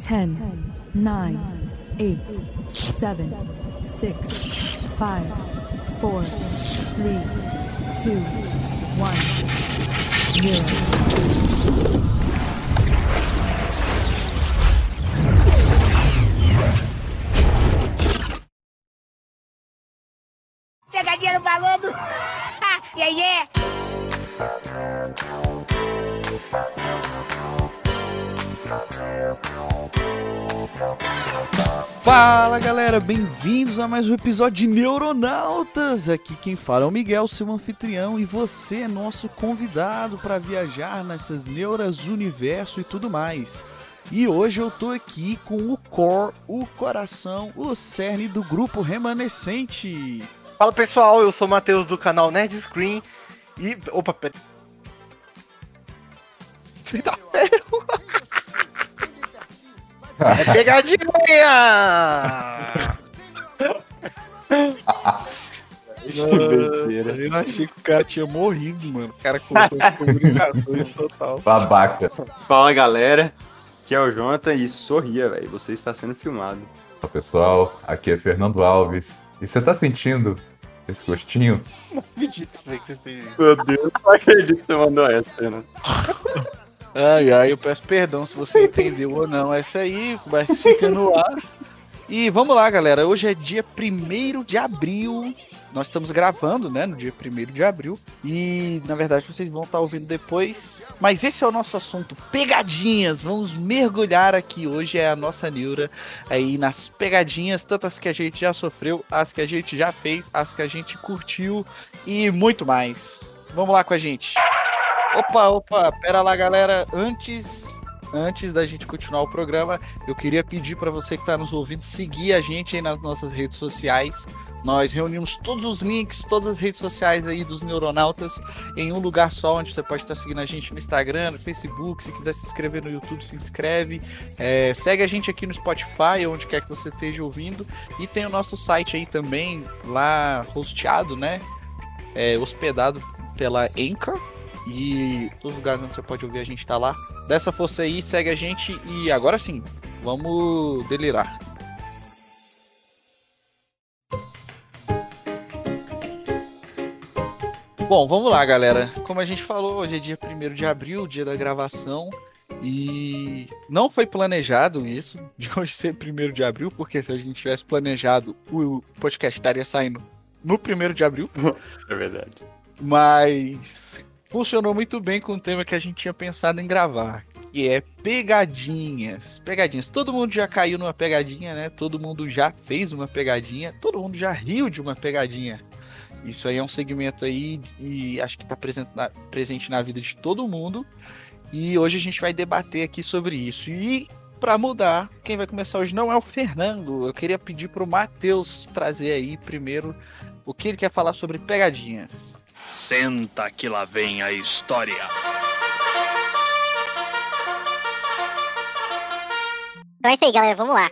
10, 9, 8, 7, 6, 5, 4, 3, 2, 1, 0. Pegadinha no balão yeah, yeah. Fala galera, bem-vindos a mais um episódio de Neuronautas. Aqui quem fala é o Miguel, seu anfitrião, e você é nosso convidado para viajar nessas neuras, universo e tudo mais. E hoje eu tô aqui com o core, o coração, o cerne do grupo remanescente. Fala pessoal, eu sou o Matheus do canal Nerd Screen e. Opa, pera. Eita ferro! É pegadinha! besteira. Eu achei que o cara tinha morrido, mano. O cara contou comunicações total. Babaca. Fala galera, aqui é o Jonathan e sorria, velho. Você está sendo filmado. Olá, pessoal, aqui é Fernando Alves. E você tá sentindo esse gostinho? Não acredito que você fez isso. Meu Deus, não acredito que você mandou essa, né? Ai, ai, eu peço perdão se você entendeu ou não. Essa aí vai ficar no ar. E vamos lá, galera. Hoje é dia 1 de abril. Nós estamos gravando, né, no dia 1 de abril. E, na verdade, vocês vão estar ouvindo depois. Mas esse é o nosso assunto, pegadinhas. Vamos mergulhar aqui. Hoje é a nossa neura aí nas pegadinhas, tanto as que a gente já sofreu, as que a gente já fez, as que a gente curtiu e muito mais. Vamos lá com a gente. Opa, opa, pera lá, galera. Antes antes da gente continuar o programa, eu queria pedir para você que está nos ouvindo seguir a gente aí nas nossas redes sociais. Nós reunimos todos os links, todas as redes sociais aí dos Neuronautas em um lugar só, onde você pode estar seguindo a gente no Instagram, no Facebook. Se quiser se inscrever no YouTube, se inscreve. É, segue a gente aqui no Spotify, onde quer que você esteja ouvindo. E tem o nosso site aí também, lá hosteado, né? É, hospedado pela Anchor. E todos os lugares onde você pode ouvir a gente tá lá. Dessa força aí, segue a gente e agora sim, vamos delirar. Bom, vamos lá, galera. Como a gente falou, hoje é dia 1 de abril, dia da gravação. E não foi planejado isso, de hoje ser 1 de abril, porque se a gente tivesse planejado, o podcast estaria saindo no 1 de abril. É verdade. Mas funcionou muito bem com o tema que a gente tinha pensado em gravar, que é pegadinhas. Pegadinhas. Todo mundo já caiu numa pegadinha, né? Todo mundo já fez uma pegadinha, todo mundo já riu de uma pegadinha. Isso aí é um segmento aí e acho que está presente na, presente na vida de todo mundo. E hoje a gente vai debater aqui sobre isso. E para mudar, quem vai começar hoje não é o Fernando. Eu queria pedir para o Matheus trazer aí primeiro o que ele quer falar sobre pegadinhas. Senta que lá vem a história. Então é isso aí, galera. Vamos lá.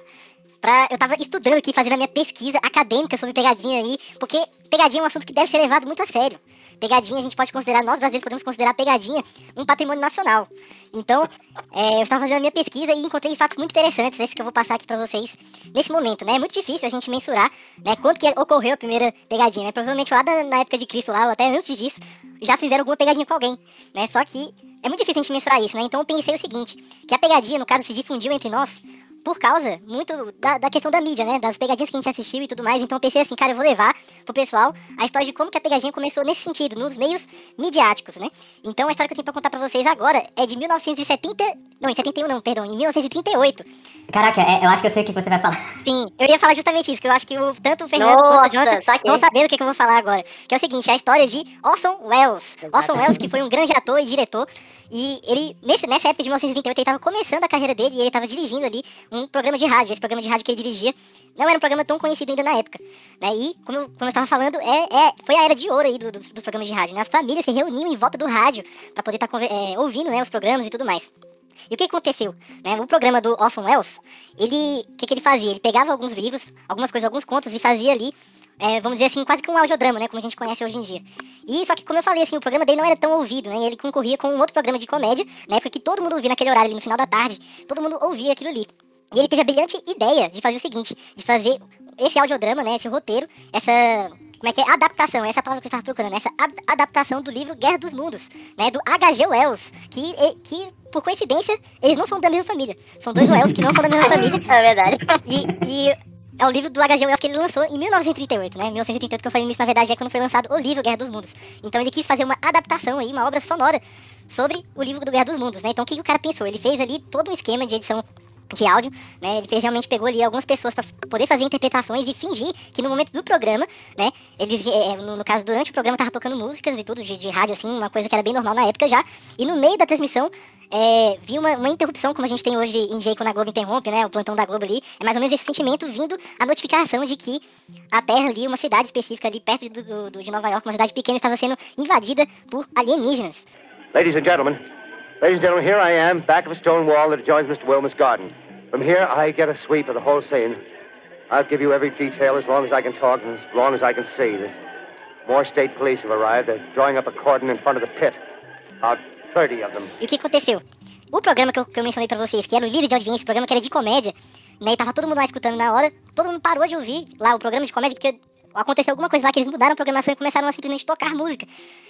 Pra, eu tava estudando aqui, fazendo a minha pesquisa acadêmica sobre pegadinha aí, porque pegadinha é um assunto que deve ser levado muito a sério. Pegadinha, a gente pode considerar, nós brasileiros podemos considerar pegadinha um patrimônio nacional. Então, é, eu estava fazendo a minha pesquisa e encontrei fatos muito interessantes, esses que eu vou passar aqui para vocês nesse momento, né? É muito difícil a gente mensurar, né, quando que ocorreu a primeira pegadinha, né? Provavelmente lá na época de Cristo, lá, ou até antes disso, já fizeram alguma pegadinha com alguém, né? Só que é muito difícil a gente mensurar isso, né? Então eu pensei o seguinte, que a pegadinha, no caso, se difundiu entre nós por causa muito da, da, questão da mídia, né? Das pegadinhas que a gente assistiu e tudo mais. Então eu pensei assim, cara, eu vou levar pro pessoal a história de como que a pegadinha começou nesse sentido, nos meios midiáticos, né? Então a história que eu tenho pra contar pra vocês agora é de 1970. Não, em 71 não, perdão, em 1938. Caraca, é, eu acho que eu sei o que você vai falar. Sim, eu ia falar justamente isso, que eu acho que o, tanto o Fernando Nossa, quanto o Jonathan saquei. vão saber o que, que eu vou falar agora. Que é o seguinte, é a história de Orson Welles. Orson Welles, que foi um grande ator e diretor. E ele, nesse, nessa época de 1938, ele estava começando a carreira dele e ele estava dirigindo ali um programa de rádio. Esse programa de rádio que ele dirigia não era um programa tão conhecido ainda na época. Né? E, como, eu- como eu estava falando, é, é, foi a era de ouro aí do, do- dos programas de rádio. Né? As famílias se reuniam em volta do rádio para poder estar ouvindo né, os programas e tudo mais. E o que aconteceu? Né? O programa do Orson Welles, ele, o que, que ele fazia? Ele pegava alguns livros, algumas coisas, alguns contos e fazia ali, é, vamos dizer assim, quase que um audiodrama, né? Como a gente conhece hoje em dia. E só que, como eu falei, assim, o programa dele não era tão ouvido, né? Ele concorria com um outro programa de comédia, na época que todo mundo ouvia naquele horário ali no final da tarde, todo mundo ouvia aquilo ali. E ele teve a brilhante ideia de fazer o seguinte, de fazer esse audiodrama, né, esse roteiro, essa como é que é? Adaptação, essa é palavra que eu estava procurando, essa ad- adaptação do livro Guerra dos Mundos, né, do H.G. Wells, que, que, por coincidência, eles não são da mesma família. São dois Wells que não são da mesma família. É verdade. E, e é o livro do H.G. Wells que ele lançou em 1938, né? 1938 que eu falei nisso, na verdade, é quando foi lançado o livro Guerra dos Mundos. Então ele quis fazer uma adaptação aí, uma obra sonora sobre o livro do Guerra dos Mundos, né? Então o que, que o cara pensou? Ele fez ali todo um esquema de edição de áudio, né? Ele fez realmente pegou ali algumas pessoas para poder fazer interpretações e fingir que no momento do programa, né? Eles, é, no, no caso, durante o programa tava tocando músicas e tudo de, de rádio, assim, uma coisa que era bem normal na época já. E no meio da transmissão, é, vi uma, uma interrupção, como a gente tem hoje em dia quando a Globo interrompe, né? O plantão da Globo ali. É mais ou menos esse sentimento vindo a notificação de que a Terra ali, uma cidade específica ali perto do, do- do- de Nova York, uma cidade pequena, estava sendo invadida por alienígenas. Ladies and gentlemen, ladies and gentlemen, here I am, back of a stone wall that adjoins Mr. Wilmer's garden. From here, I get a sweep of the whole scene. I'll give you every detail as long as I can talk and as long as I can see. More state police have arrived. They're drawing up a cordon in front of the pit. About 30 of them. E o que aconteceu? O programa que eu, que eu mencionei pra vocês, que era o líder de audiência, o programa que era de comédia, né? E tava todo mundo lá escutando na hora, todo mundo parou de ouvir lá o programa de comédia, porque aconteceu alguma coisa lá que eles mudaram a programação e começaram a simplesmente tocar música.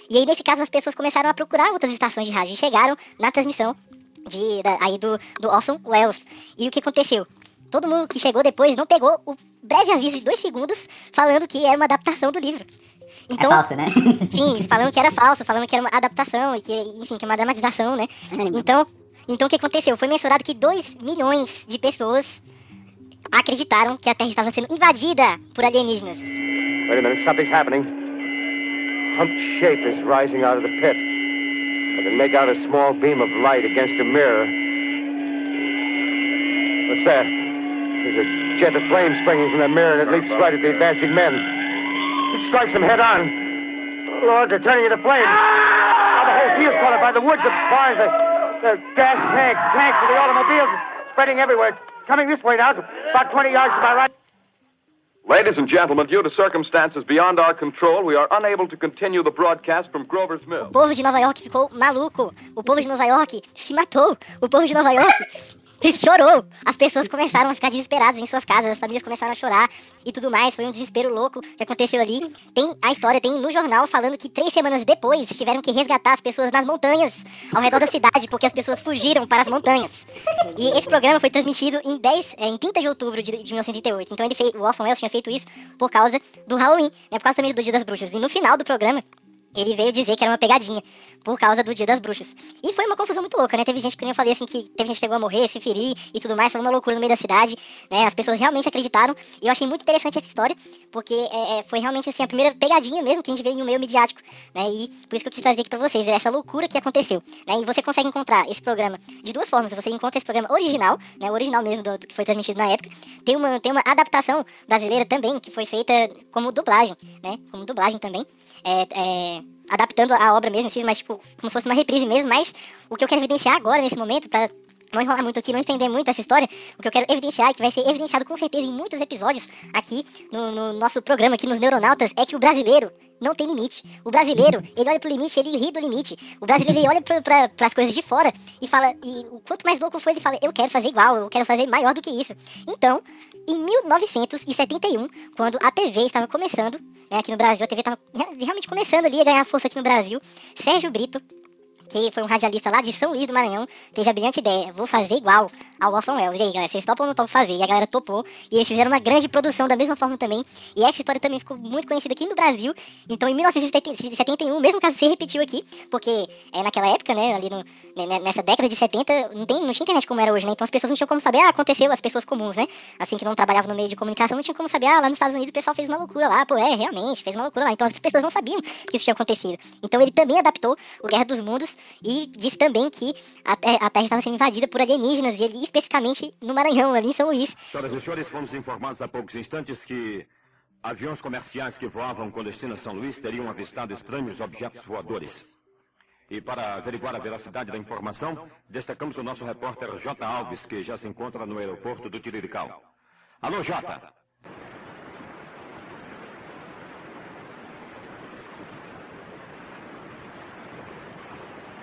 E aí, nesse caso, as pessoas começaram a procurar outras estações de rádio e chegaram na transmissão de, da- aí do, do Orson Welles. E o que aconteceu? Todo mundo que chegou depois não pegou o breve aviso de dois segundos falando que era uma adaptação do livro. Então, é falso, né? Sim, falando que era falso, falando que era uma adaptação e que, enfim, que é uma dramatização, né? Então, então o que aconteceu? Foi mensurado que 2 milhões de pessoas acreditaram que a Terra estava sendo invadida por alienígenas. Wait a minute, something's happening. Humped shape is rising out of the pit. I can make out a small beam of light against a mirror. What's that? There's a jet of flame springing from the mirror and it leaps right at the advancing men. It strikes them head on. Lord, they're turning into flames. Now the whole field's caught up by the woods, the barns, the, the gas tanks, tanks for the automobiles, spreading everywhere. Coming this way now, about 20 yards to my right. Ladies and gentlemen, due to circumstances beyond our control, we are unable to continue the broadcast from Grover's Mill. O povo de Nova York ficou maluco. O povo de Nova York se matou. O povo de Nova York chorou. As pessoas começaram a ficar desesperadas em suas casas, as famílias começaram a chorar e tudo mais. Foi um desespero louco que aconteceu ali. Tem a história, tem no jornal falando que três semanas depois tiveram que resgatar as pessoas nas montanhas ao redor da cidade porque as pessoas fugiram para as montanhas. E esse programa foi transmitido em 10, é, em 30 de outubro de, de 1938. Então ele fez, o Orson Welles tinha feito isso por causa do Halloween, né, por causa também do Dia das Bruxas. E no final do programa ele veio dizer que era uma pegadinha por causa do Dia das Bruxas. E foi uma confusão muito louca, né? Teve gente que nem eu falei assim que teve gente que chegou a morrer, se ferir e tudo mais, foi uma loucura no meio da cidade, né? As pessoas realmente acreditaram. E eu achei muito interessante essa história, porque é, é, foi realmente assim a primeira pegadinha mesmo que a gente veio no meio midiático, né? E por isso que eu quis trazer aqui pra vocês, essa loucura que aconteceu, né? E você consegue encontrar esse programa de duas formas. Você encontra esse programa original, né? O original mesmo do, do que foi transmitido na época. Tem uma, tem uma adaptação brasileira também, que foi feita como dublagem, né? Como dublagem também. É, é, adaptando a obra mesmo, assim, mas tipo, como se fosse uma reprise mesmo, mas o que eu quero evidenciar agora, nesse momento, pra não enrolar muito aqui, não estender muito essa história, o que eu quero evidenciar, e que vai ser evidenciado com certeza em muitos episódios aqui no, no nosso programa, aqui nos Neuronautas, é que o brasileiro não tem limite. O brasileiro, ele olha pro limite, ele ri do limite. O brasileiro, ele olha pra, pra, pras coisas de fora e fala, e quanto mais louco foi, ele fala, eu quero fazer igual, eu quero fazer maior do que isso. Então, em 1971, quando a TV estava começando, né, aqui no Brasil, a TV estava realmente começando ali a ganhar força aqui no Brasil, Sérgio Brito, que foi um radialista lá de São Luís do Maranhão, teve a brilhante ideia, vou fazer igual ao Orson Welles. E aí, galera, vocês topam ou não topam fazer? E a galera topou, e eles fizeram uma grande produção da mesma forma também, e essa história também ficou muito conhecida aqui no Brasil. Então, em 1971, o mesmo caso se repetiu aqui, porque é, naquela época, né, ali no, né, nessa década de 70, não, tem, não tinha internet como era hoje, né? Então as pessoas não tinham como saber, ah, aconteceu, as pessoas comuns, né? Assim que não trabalhavam no meio de comunicação, não tinha como saber, ah, lá nos Estados Unidos o pessoal fez uma loucura lá, pô, é, realmente, fez uma loucura lá. Então as pessoas não sabiam que isso tinha acontecido. Então ele também adaptou o Guerra dos Mundos e disse também que a, te- a Terra estava sendo invadida por alienígenas, e ele especificamente no Maranhão, ali em São Luís. Senhoras e senhores, fomos informados há poucos instantes que aviões comerciais que voavam com destino a São Luís teriam avistado estranhos objetos voadores. E para averiguar a veracidade da informação, destacamos o nosso repórter J. Alves, que já se encontra no aeroporto do Tirirical. Alô, J.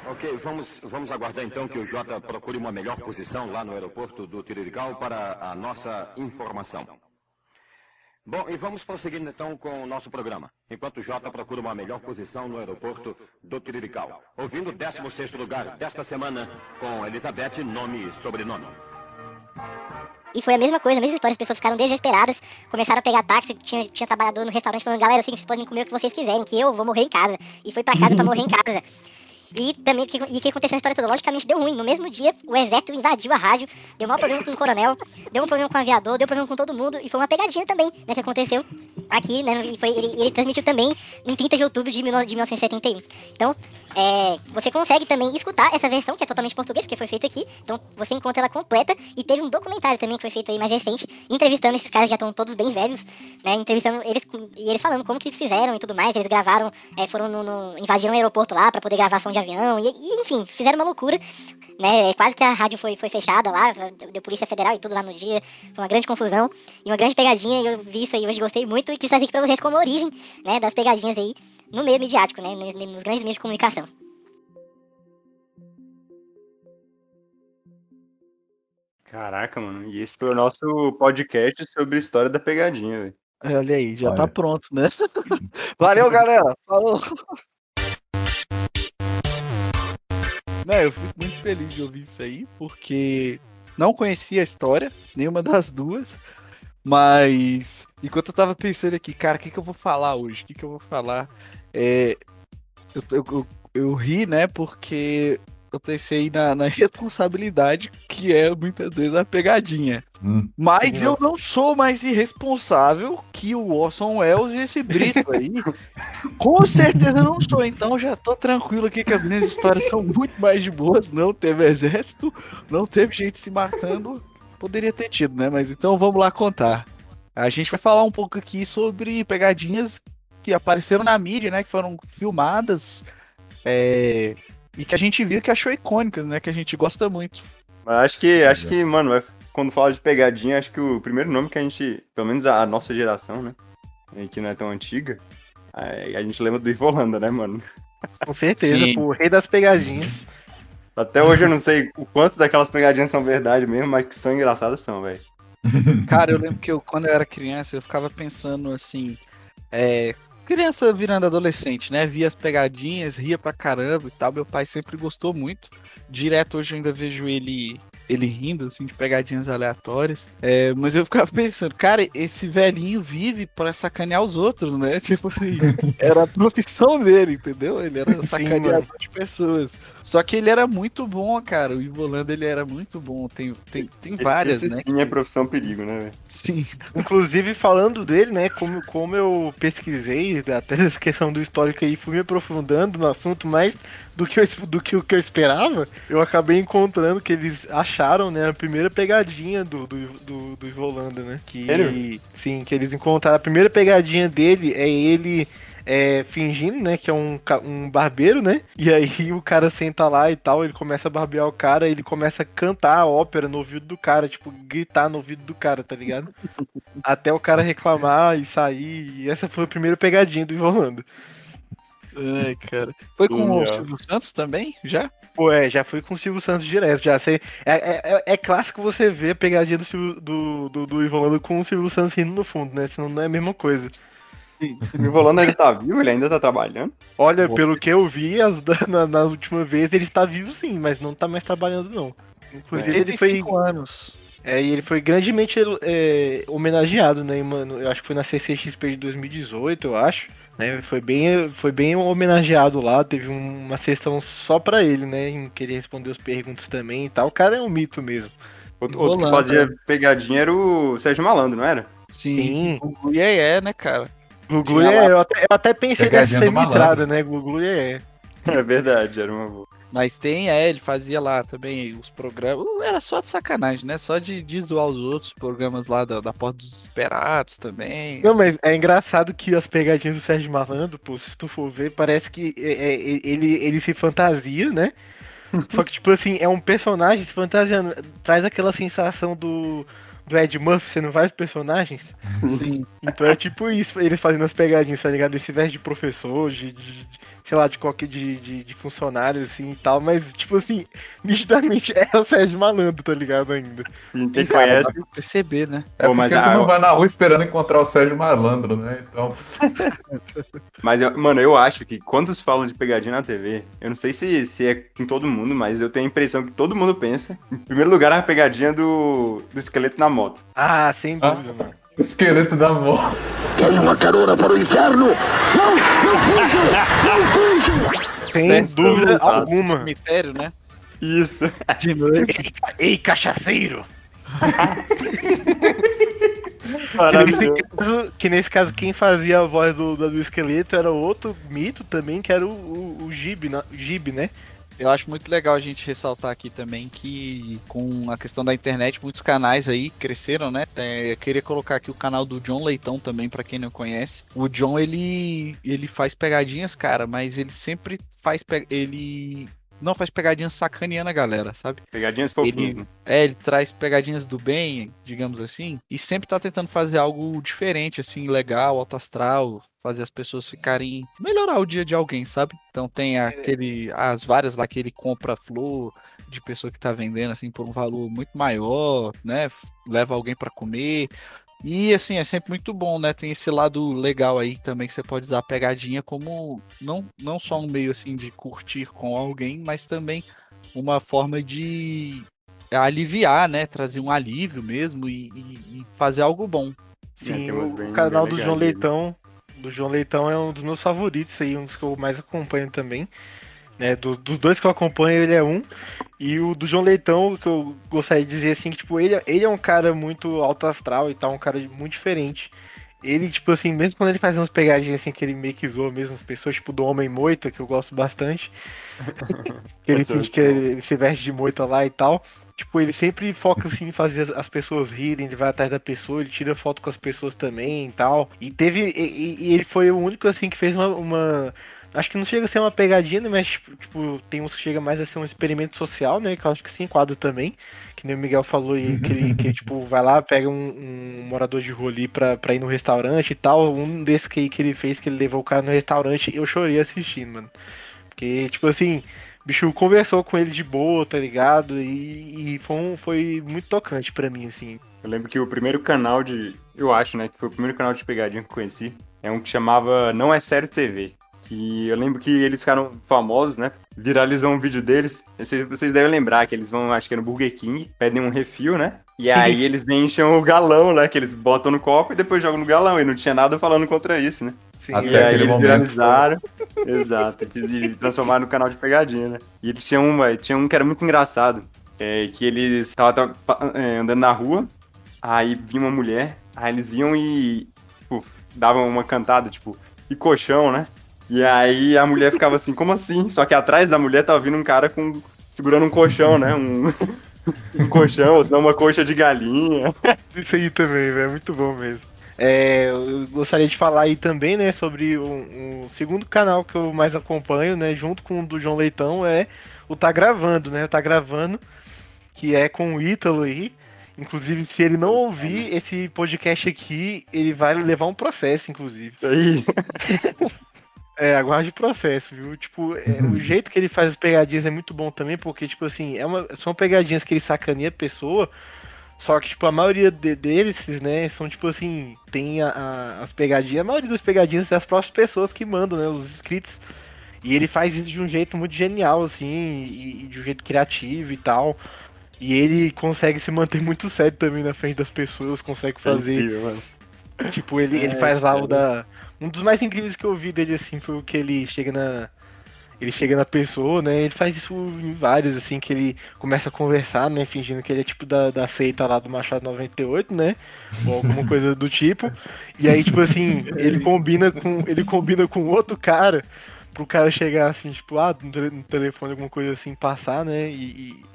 Ok, vamos, vamos aguardar então que o Jota procure uma melhor posição lá no aeroporto do Tirirical para a nossa informação. Bom, e vamos prosseguindo então com o nosso programa. Enquanto o Jota procura uma melhor posição no aeroporto do Tirirical. Ouvindo o 16º lugar desta semana com Elizabeth, nome e sobrenome. E foi a mesma coisa, a mesma história, as pessoas ficaram desesperadas, começaram a pegar táxi, tinha, tinha trabalhador no restaurante falando, galera, assim, vocês podem comer o que vocês quiserem, que eu vou morrer em casa. E foi pra casa pra morrer em casa. E também, e o que aconteceu na história toda? Logicamente deu ruim. No mesmo dia, o exército invadiu a rádio, deu um problema com o coronel, deu um problema com o aviador, deu problema com todo mundo, e foi uma pegadinha também, né, que aconteceu aqui, né, foi, ele, ele transmitiu também em 30 de outubro de, 19, de 1971. Então, é, você consegue também escutar essa versão, que é totalmente português, porque foi feita aqui, então você encontra ela completa, e teve um documentário também que foi feito aí mais recente, entrevistando esses caras, já estão todos bem velhos, né, entrevistando eles, e eles falando como que eles fizeram e tudo mais, eles gravaram, é, foram no, no, invadiram o aeroporto lá pra poder gravar som de avião, e, e, enfim, fizeram uma loucura, né? Quase que a rádio foi, foi fechada lá, deu Polícia Federal e tudo lá no dia. Foi uma grande confusão e uma grande pegadinha. E eu vi isso aí hoje, gostei muito e quis trazer aqui pra vocês como origem, né? Das pegadinhas aí no meio midiático, né? Nos grandes meios de comunicação. Caraca, mano. E esse foi o nosso podcast sobre a história da pegadinha, velho. Olha aí, já Olha. tá pronto, né? Valeu, galera. Falou. Não, eu fico muito feliz de ouvir isso aí, porque não conhecia a história, nenhuma das duas. Mas enquanto eu tava pensando aqui, cara, o que, que eu vou falar hoje? O que, que eu vou falar? É, eu, eu, eu, eu ri, né? Porque eu pensei na, na responsabilidade que é muitas vezes a pegadinha. Hum. Mas eu não sou mais irresponsável que o Orson Welles e esse Brito aí. Com certeza eu não sou, então já tô tranquilo aqui que as minhas histórias são muito mais de boas. Não teve exército, não teve gente se matando. Poderia ter tido, né? Mas então vamos lá contar. A gente vai falar um pouco aqui sobre pegadinhas que apareceram na mídia, né? Que foram filmadas. é, e que a gente viu que achou icônicas, né? Que a gente gosta muito. Mas acho que, acho que, mano, quando fala de pegadinha, acho que o primeiro nome que a gente, pelo menos a, nossa geração, né? Que não é tão antiga, a, gente lembra do Ivo Holanda, né, mano? Com certeza, Sim. pô, o rei das pegadinhas. Até hoje eu não sei o quanto daquelas pegadinhas são verdade mesmo, mas que são engraçadas são, velho. Cara, eu lembro que eu, quando eu era criança, eu ficava pensando assim. É, criança virando adolescente, né? Via as pegadinhas, ria pra caramba e tal. Meu pai sempre gostou muito. Direto hoje eu ainda vejo ele. Ele rindo, assim, de pegadinhas aleatórias. É, mas eu ficava pensando, cara, esse velhinho vive pra sacanear os outros, né? Tipo assim, era a profissão dele, entendeu? Ele era Sim, sacaneador mano. de pessoas. Só que ele era muito bom, cara. O Ivo Holanda, ele era muito bom. Tem, tem, tem várias, Esse né? sim é profissão perigo, né, velho? Sim. Inclusive, falando dele, né, como, como eu pesquisei, até essa questão do histórico aí, fui me aprofundando no assunto mais do que, eu, do que o que eu esperava, eu acabei encontrando que eles acharam, né, a primeira pegadinha do, do, do, do né? Que, Sério? sim, que eles encontraram. A primeira pegadinha dele é ele é, fingindo, né, que é um, um barbeiro, né? E aí o cara senta lá e tal, ele começa a barbear o cara, ele começa a cantar a ópera no ouvido do cara, tipo, gritar no ouvido do cara, tá ligado? Até o cara reclamar e sair. E essa foi a primeira pegadinha do Ivo Holanda. Ai, cara. Foi com o. Silvio Santos também? Já? Pô, é, já fui com o Silvio Santos direto, já sei. É, é, é- é clássico você ver a pegadinha do, Silvio- do, do, do Ivo Holanda com o Silvio Santos rindo no fundo, né? Senão não é a mesma coisa. Sim. O Holanda ainda tá vivo? Ele ainda tá trabalhando? Olha, pelo que eu vi, as- na, na última vez ele está vivo sim, mas não tá mais trabalhando não. Inclusive ele foi. 85 anos. É, e ele foi grandemente é, homenageado, né, mano? Eu acho que foi na CCXP de 2018, eu acho. Né? Foi, bem, foi bem homenageado lá, teve um- uma sessão só pra ele, né? Em que ele respondeu as perguntas também e tal. O cara é um mito mesmo. Outro, outro que fazia pegadinha era o Sérgio Malandro, não era? Sim. O é, é, né, cara? Tinha é, eu até, eu até pensei nessa malandro. né? Glu-glu é. É verdade, era uma boa. Mas tem, é, ele fazia lá também os programas. Era só de sacanagem, né? Só de, de zoar os outros programas lá da, da Porta dos Esperados também. Não, mas é engraçado que as pegadinhas do Sérgio Malandro, pô, se tu for ver, parece que é, é, ele, ele se fantasia, né? Só que, tipo assim, é um personagem se fantasiando. Traz aquela sensação do, do Ed Murphy sendo vários personagens. Sim. Então é tipo isso, ele fazendo as pegadinhas, tá ligado? Esse veste de professor, de, de, sei lá, de qualquer de, de, de funcionário, assim e tal, mas, tipo assim, nitidamente é o Sérgio Malandro, tá ligado ainda. Sim, quem Cara, conhece. dá pra perceber, né? É Pô, mas a- não vai na rua esperando encontrar o Sérgio Malandro, né? Então. Mas, eu- mano, eu acho que quando se falam de pegadinha na TV, eu não sei se, se é com todo mundo, mas eu tenho a impressão que todo mundo pensa. Em primeiro lugar, a pegadinha do, do esqueleto na moto. Ah, sem dúvida, mano. O esqueleto da moto. Tem uma carona para o inferno! Não! Não fuja! Não fuja! Sem dúvida alguma. Cemitério, né? Isso. De noite. Ei, cachaceiro! Que nesse, caso, que nesse caso, quem fazia a voz do, do, do esqueleto era outro mito também, que era o, o, o Gib, né? Eu acho muito legal a gente ressaltar aqui também que com a questão da internet, muitos canais aí cresceram, né? É, eu queria colocar aqui o canal do John Leitão também, pra quem não conhece. O John, ele, ele faz pegadinhas, cara, mas ele sempre faz... pe- Ele não faz pegadinhas sacaneando a galera, sabe? Pegadinhas fofinhas. Ele, né? é, ele traz pegadinhas do bem, digamos assim, e sempre tá tentando fazer algo diferente, assim, legal, alto astral, fazer as pessoas ficarem. melhorar o dia de alguém, sabe? Então tem aquele. as várias lá que ele compra flor de pessoa que tá vendendo, assim, por um valor muito maior, né? Leva alguém pra comer. E assim, é sempre muito bom, né? Tem esse lado legal aí também que você pode usar a pegadinha como não, não só um meio assim de curtir com alguém, mas também uma forma de aliviar, né? Trazer um alívio mesmo e, e- e fazer algo bom. Sim, umas o, bem- canal bem do João dele. Leitão. Do João Leitão é um dos meus favoritos aí, um dos que eu mais acompanho também. Né, do- dos dois que eu acompanho, ele é um. E o do João Leitão, que eu gostaria de dizer assim, que, tipo, ele, ele é um cara muito alto astral e tal, um cara muito diferente. Ele, tipo assim, mesmo quando ele faz umas pegadinhas assim, que ele meio que zoa mesmo as pessoas, tipo do Homem Moita, que eu gosto bastante. ele finge que ele se veste de moita lá e tal. Tipo, ele sempre foca assim em fazer as- as pessoas rirem, ele vai atrás da pessoa, ele tira foto com as pessoas também e tal. E teve. E, e- e ele foi o único assim que fez uma. uma- acho que não chega a ser uma pegadinha, né? Mas, tipo, tipo, tem uns que chega mais a ser um experimento social, né? Que eu acho que se enquadra também. Que nem o Miguel falou aí, que ele, que, tipo, vai lá, pega um, um morador de rua ali pra, pra ir no restaurante e tal. Um desses que, que ele fez, que ele levou o cara no restaurante, eu chorei assistindo, mano. Porque, tipo assim, o bicho conversou com ele de boa, tá ligado? E, e foi, um- foi muito tocante pra mim, assim. Eu lembro que o primeiro canal de. Eu acho, né? Que foi o primeiro canal de pegadinha que eu conheci. É um que chamava Não É Sério TV. Que eu lembro que eles ficaram famosos, né? Viralizou um vídeo deles. Vocês, vocês devem lembrar que eles vão, acho que é no Burger King, pedem um refil, né? E Sim. aí eles enchem o galão, né? Que eles botam no copo e depois jogam no galão. E não tinha nada falando contra isso, né? Sim, Até E aí eles momento. viralizaram. Exato. Eles e transformaram no canal de pegadinha, né? E eles tinham uma, tinha um que era muito engraçado. é, que eles estavam andando na rua, aí vinha uma mulher, aí eles iam e tipo, davam uma cantada, tipo, e colchão, né? E aí a mulher ficava assim, como assim? Só que atrás da mulher tava vindo um cara com. segurando um colchão, né? Um, um colchão, ou senão uma coxa de galinha. Isso aí também, velho, é muito bom mesmo. É, eu gostaria de falar aí também, né, sobre o, o segundo canal que eu mais acompanho, né, junto com o do João Leitão, é o Tá Gravando, né, o Tá Gravando, que é com o Ítalo aí. Inclusive, se ele não ouvir esse podcast aqui, ele vai levar um processo, inclusive. Aí. É, aguarde o processo, viu? Tipo, é, o jeito que ele faz as pegadinhas é muito bom também, porque, tipo assim, é uma, são pegadinhas que ele sacaneia a pessoa, só que, tipo, a maioria de, deles, né, são, tipo assim, tem a, a- as pegadinhas, a maioria das pegadinhas é as próprias pessoas que mandam, né, os inscritos. E ele faz isso de um jeito muito genial, assim, e, e de um jeito criativo e tal. E ele consegue se manter muito sério também na frente das pessoas, consegue fazer. incrível, mano. Tipo, ele, ele É, faz lá o da. Um dos mais incríveis que eu vi dele, assim, foi o que ele chega na. Ele chega na pessoa, né? Ele faz isso em vários, assim, que ele começa a conversar, né? Fingindo que ele é tipo da, da seita lá do Machado 98, né? Ou alguma coisa do tipo. E aí, tipo assim, ele combina com. Ele combina com outro cara pro cara chegar assim, tipo, ah, no, tele- no telefone, alguma coisa assim, passar, né? E, e,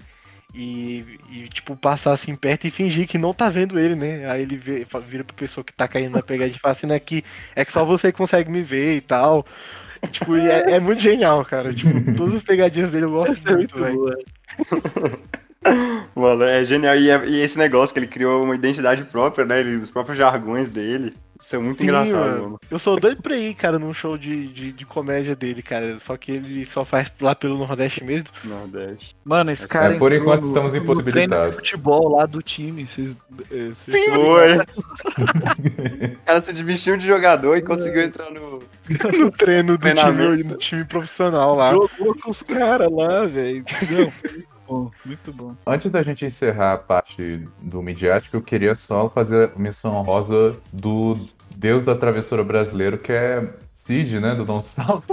e- e, tipo, passar assim perto e fingir que não tá vendo ele, né? Aí ele vê- vira pra pessoa que tá caindo na pegadinha e fala assim, né, que é que só você consegue me ver e tal. E, tipo, é, é muito genial, cara. Tipo, todas as pegadinhas dele eu gosto muito, velho. Mano, é genial. E, é- e esse negócio que ele criou uma identidade própria, né? Ele, os próprios jargões dele. Isso é muito Sim, engraçado, mano. mano. Eu sou doido pra ir, cara, num show de, de, de comédia dele, cara. Só que ele só faz lá pelo Nordeste mesmo. Nordeste. Mano, esse cara. É, por enquanto no- estamos no impossibilitados. de futebol lá do time. Vocês, eh, vocês Sim, foi. O cara se vestiu de jogador e conseguiu entrar no. no treino do time, no time profissional lá. Jogou com os caras lá, velho. Não, bom, muito bom. Antes da gente encerrar a parte do midiático, eu queria só fazer a menção honrosa do deus da travessura brasileiro, que é Cid, né? Do Don't Stop.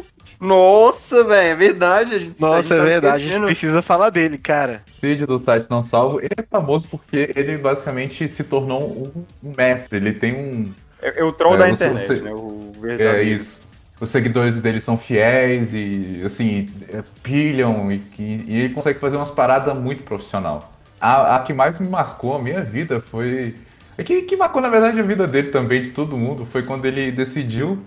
Nossa, velho, é verdade. A gente a Nossa, gente é tá verdade. A gente precisa falar dele, cara. Cid do site Não Salvo. Ele é famoso porque ele basicamente se tornou um, mestre. Ele tem um. É, é o troll É, da internet, né? O É verdadeiro. isso. Os seguidores dele são fiéis e, assim, é, pilham e, e- e ele consegue fazer umas paradas muito profissional. A, a que mais me marcou a minha vida foi. É que, que marcou, na verdade, a vida dele também, de todo mundo, foi quando ele decidiu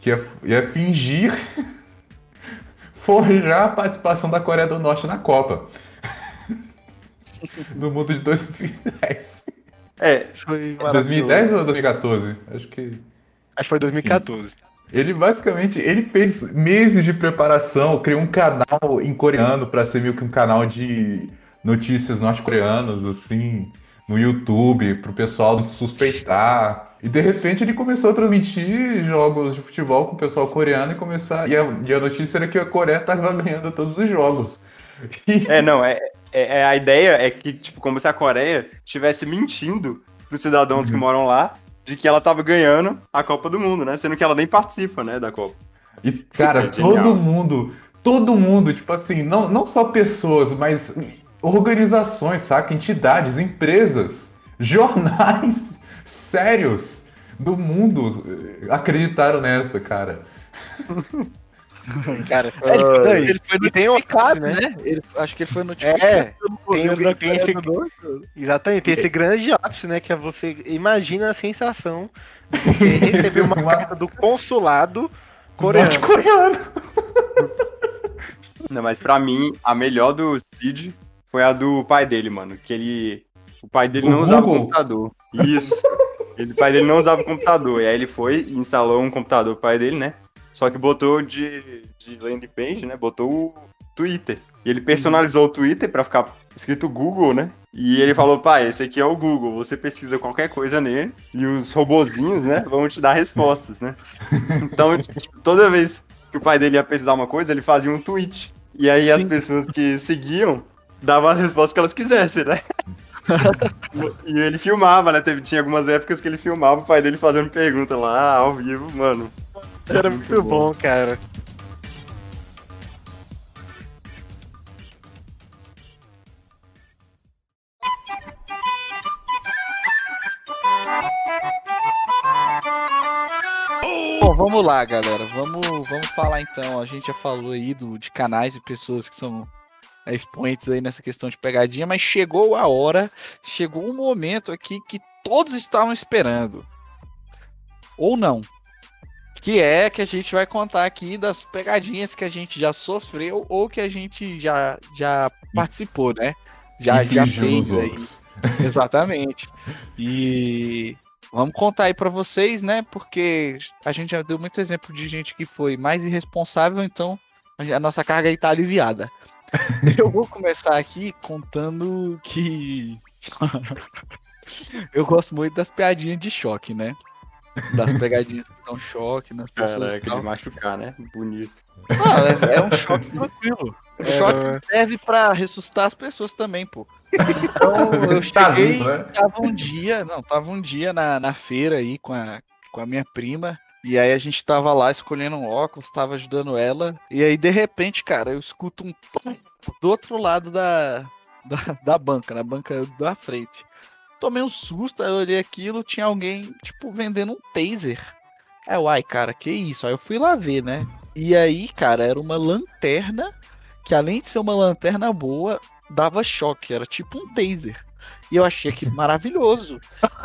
que ia, ia fingir forjar a participação da Coreia do Norte na Copa. no mundo de 2010. É, Foi 2010 ou 2014? Acho que. Acho que foi 2014. Ele basicamente ele fez meses de preparação, criou um canal em coreano para ser meio que um canal de notícias norte-coreanas, assim, no YouTube, pro pessoal suspeitar. E de repente ele começou a transmitir jogos de futebol com o pessoal coreano e começar. E a, e a notícia era que a Coreia tava ganhando todos os jogos. E- É, não, é, é- é- a ideia é que, tipo, como se a Coreia estivesse mentindo pros cidadãos Uhum. que moram lá de que ela tava ganhando a Copa do Mundo, né? Sendo que ela nem participa, né, da Copa. E, cara, É genial. todo mundo, todo mundo, tipo assim, não, não só pessoas, mas organizações, saca? Entidades, empresas, jornais sérios do mundo acreditaram nessa, cara. Cara, É, ele, foi daí. ele foi notificado, ápice, né? Ele, acho que ele foi notificado. É, tem, da tem esse, exatamente, tem esse grande ápice, né? Que é você imagina a sensação de você receber uma carta do consulado coreano. Norte-coreano. Não, mas pra mim, a melhor do Cid foi a do pai dele, mano. Que ele. O pai dele O não usava Google? computador. Isso. Ele, o pai dele não usava computador. E aí ele foi e instalou um computador pro pai dele, né? Só que botou de, de landing page, né? Botou o Twitter. E ele personalizou o Twitter pra ficar escrito Google, né? E ele falou, pai, esse aqui é o Google. Você pesquisa qualquer coisa nele e os robozinhos, né? Vão te dar respostas, né? Então, tipo, toda vez que o pai dele ia pesquisar uma coisa, ele fazia um tweet. E aí as Sim. pessoas que seguiam davam as respostas que elas quisessem, né? e ele filmava, né? Teve, tinha algumas épocas que ele filmava o pai dele fazendo pergunta lá, ao vivo, mano. Isso era muito bom, cara. Bom, vamos lá, galera. Vamos, vamos falar então. A gente já falou aí do, de canais e pessoas que são é, expoentes aí nessa questão de pegadinha, mas chegou a hora, chegou um momento aqui que todos estavam esperando. Ou não. Que é que a gente vai contar aqui das pegadinhas que a gente já sofreu ou que a gente já, já participou, né? Já, já fez aí. Exatamente. E vamos contar aí pra vocês, né? Porque a gente já deu muito exemplo de gente que foi mais irresponsável, então a nossa carga aí tá aliviada. Eu vou começar aqui contando que eu gosto muito das piadinhas de choque, né? Das pegadinhas que dão choque nas pessoas. Caraca, de machucar, né? Bonito. Não, é, é um choque tranquilo. O É, choque é? serve pra ressuscitar as pessoas também, pô. Então eu Tá cheguei, né? tava um dia, não, tava um dia na, na feira aí com a, com a minha prima. E aí a gente tava lá escolhendo um óculos, tava ajudando ela. E aí, de repente, cara, eu escuto um tom do outro lado da, da, da banca, na banca da frente. Tomei um susto, aí eu olhei aquilo, tinha alguém, tipo, vendendo um taser. Aí, uai, cara, que isso? Aí eu fui lá ver, né? E aí, cara, era uma lanterna que além de ser uma lanterna boa, dava choque, era tipo um taser. E eu achei aquilo maravilhoso.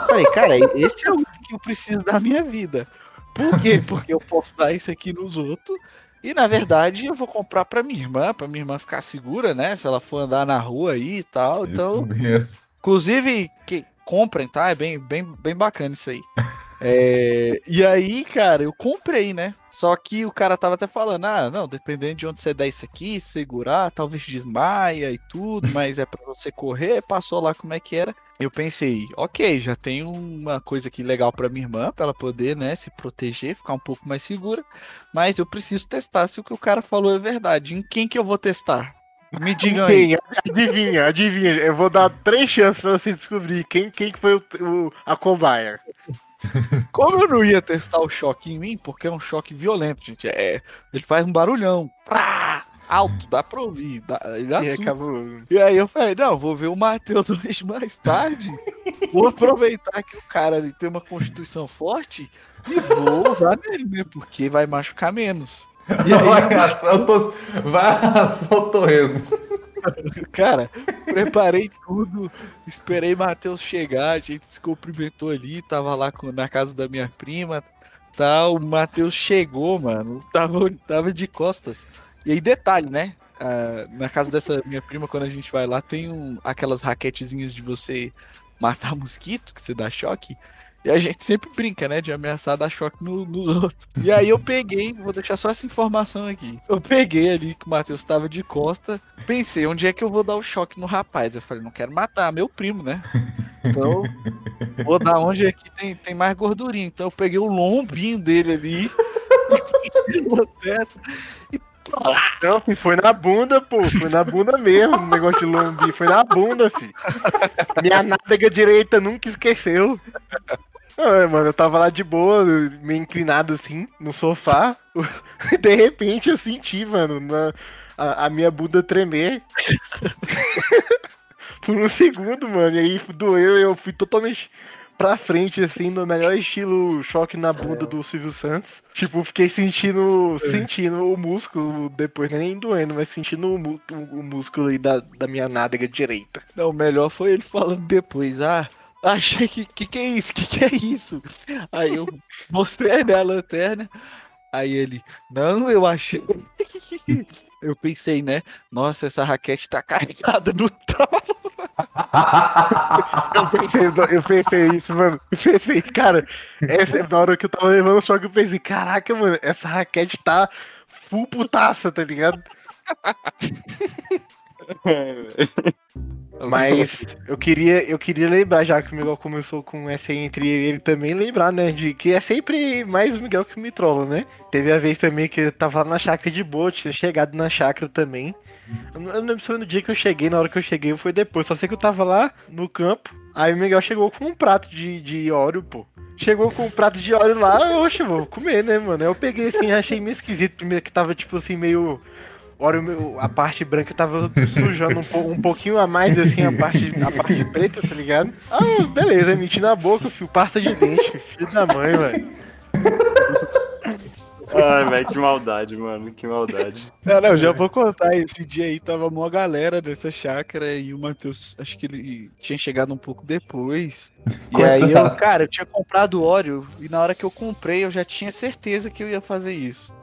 Falei, cara, esse é o que eu preciso da minha vida. Por quê? Porque eu posso dar isso aqui nos outros. E na verdade eu vou comprar pra minha irmã, pra minha irmã ficar segura, né? Se ela for andar na rua aí e tal. Então, Isso mesmo. Inclusive, que- comprem, tá? É bem, bem, bem bacana isso aí. É, e aí, cara, eu comprei, né? Só que o cara tava até falando, ah, não, dependendo de onde você der isso aqui, segurar, talvez desmaia e tudo, mas é pra você correr, passou lá como é que era. Eu pensei, ok, já tenho uma coisa aqui legal pra minha irmã, pra ela poder, né, se proteger, ficar um pouco mais segura, mas eu preciso testar se o que o cara falou é verdade. Em quem que eu vou testar? Me digam aí. Adivinha, adivinha. Eu vou dar três chances pra você descobrir quem, quem que foi o, o- a cobaia. Como eu não ia testar o choque em mim, porque é um choque violento, gente. É, ele faz um barulhão. Prá, alto, dá pra ouvir. Dá, é. E aí eu falei, não, vou ver o Matheus hoje mais tarde. Vou aproveitar que o cara tem uma constituição forte e vou usar nele, né? Porque vai machucar menos. E aí, Vai assar o tos- vai assar o torresmo. Cara, preparei tudo, esperei Matheus chegar, a gente se cumprimentou ali, tava lá com- na casa da minha prima, tal, o Matheus chegou, mano, tava, tava de costas. E aí, detalhe, né? ah, na casa dessa minha prima, quando a gente vai lá, tem um, aquelas raquetezinhas de você matar mosquito, que você dá choque. E a gente sempre brinca, né? De ameaçar dar choque no- nos outros. E aí eu peguei, vou deixar só essa informação aqui. Eu peguei ali que o Matheus tava de costa, pensei, onde é que eu vou dar o choque no rapaz? Eu falei, não quero matar, meu primo, né? Então, vou dar onde aqui tem, tem mais gordurinha. Então eu peguei o lombinho dele ali e no teto. Não, filho, foi na bunda, pô. Foi na bunda mesmo. O negócio de lombi. Foi na bunda, filho. Minha nádega direita nunca esqueceu. Ah, mano, eu tava lá de boa, meio inclinado assim, no sofá. De repente eu senti, mano, na- a, a minha bunda tremer. Por um segundo, mano. E aí doeu, eu fui totalmente pra frente, assim, no melhor estilo choque na bunda do Silvio Santos. Tipo, fiquei sentindo, sentindo o músculo depois, né? nem doendo, mas sentindo o, o- o músculo aí da, da minha nádega direita. Não, o melhor foi ele falando depois, ah, achei que que que é isso? Que que é isso? Aí eu mostrei né, a lanterna, aí ele, não, eu achei. Eu pensei, né? Nossa, essa raquete tá carregada no talo. Eu pensei, eu pensei isso, mano. Eu pensei, cara, essa, na hora que eu tava levando o choque, eu pensei, caraca, mano, essa raquete tá full putaça, tá ligado? Mas eu queria, eu queria lembrar, já que o Miguel começou com essa entre ele também, lembrar, né, de que é sempre mais o Miguel que me trola, né? Teve a vez também que eu tava lá na chácara de boa, tinha chegado na chácara também. Eu não lembro se foi no dia que eu cheguei, na hora que eu cheguei foi depois, só sei que eu tava lá no campo, aí o Miguel chegou com um prato de, de óleo, pô. Chegou com um prato de óleo lá, oxe, vou comer, né, mano? Eu peguei assim, achei meio esquisito, primeiro que tava tipo assim, meio Ora, a parte branca tava sujando um, po- um pouquinho a mais, assim, a parte, a parte preta, tá ligado? Ah, beleza, meti na boca, filho, pasta de dente, filho, da mãe, velho. Ai, velho, que maldade, mano, que maldade. Não, não, já vou contar. Esse dia aí tava uma galera nessa chácara e o Matheus, acho que ele tinha chegado um pouco depois. E aí eu, cara, eu tinha comprado óleo e na hora que eu comprei eu já tinha certeza que eu ia fazer isso.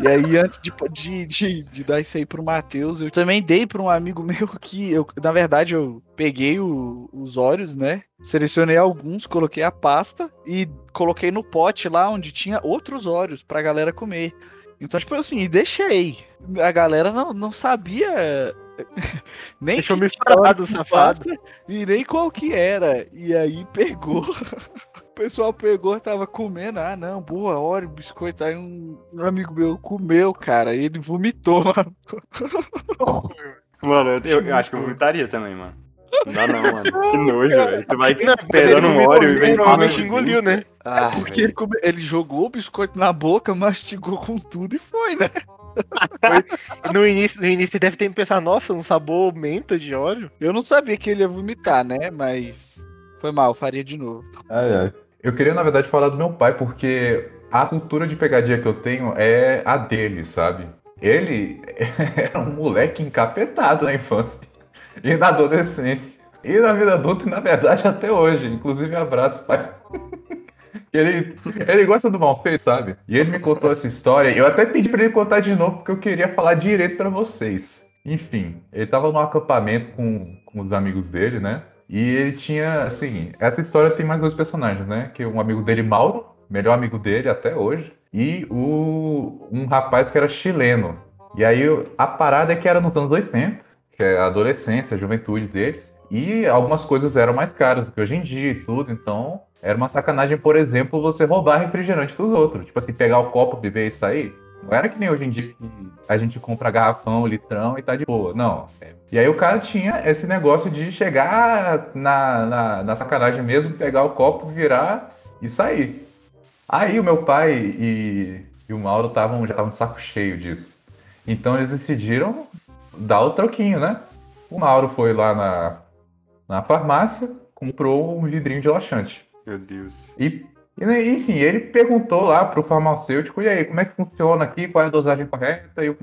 E aí, antes de, de, de, de dar isso aí pro Matheus, eu também dei pra um amigo meu que eu, na verdade, eu peguei o- os óleos, né? Selecionei alguns, coloquei a pasta e coloquei no pote lá onde tinha outros óleos pra galera comer. Então, tipo assim, e deixei. A galera não, não sabia nem Deixou misturado, safado. E nem qual que era. E aí pegou. O pessoal pegou, tava comendo. Ah, não, boa hora, biscoito. Aí um, um amigo meu comeu, cara. E ele vomitou, mano. Mano, eu, eu acho que eu vomitaria também, mano. Não dá não, mano. Que nojo, velho. Tu vai Não, esperando um óleo e vem provavelmente engoliu, né? Ah, Porque velho. ele, come- ele jogou o biscoito na boca, mastigou com tudo e foi, né? No início, no início deve ter pensado, nossa, um sabor menta de óleo. Eu não sabia que ele ia vomitar, né? Mas foi mal, faria de novo. Ai, ai. Eu queria, na verdade, falar do meu pai, porque a cultura de pegadinha que eu tenho é a dele, sabe? Ele era um moleque encapetado na infância e na adolescência. E na vida adulta, e na verdade, até hoje. Inclusive, abraço, pai. Ele, ele gosta do mal feito, sabe? E ele me contou essa história. Eu até pedi pra ele contar de novo, porque eu queria falar direito pra vocês. Enfim, ele tava num acampamento com, com os amigos dele, né? E ele tinha, assim, essa história tem mais dois personagens, né? Que um amigo dele, Mauro, melhor amigo dele até hoje, e o, um rapaz que era chileno. E aí a parada é que era nos anos 80, que é a adolescência, a juventude deles, e algumas coisas eram mais caras do que hoje em dia e tudo, então era uma sacanagem, por exemplo, você roubar refrigerante dos outros. Tipo assim, pegar o copo, beber e sair. Não era que nem hoje em dia que a gente compra garrafão, litrão e tá de boa. Não. E aí o cara tinha esse negócio de chegar na, na, na sacanagem mesmo, pegar o copo, virar e sair. Aí o meu pai e, e o Mauro tavam, já estavam de saco cheio disso. Então eles decidiram dar o troquinho, né? O Mauro foi lá na, na farmácia, comprou um vidrinho de laxante. Meu Deus. E, e, enfim, ele perguntou lá pro farmacêutico, e aí, como é que funciona aqui, qual é a dosagem correta? E o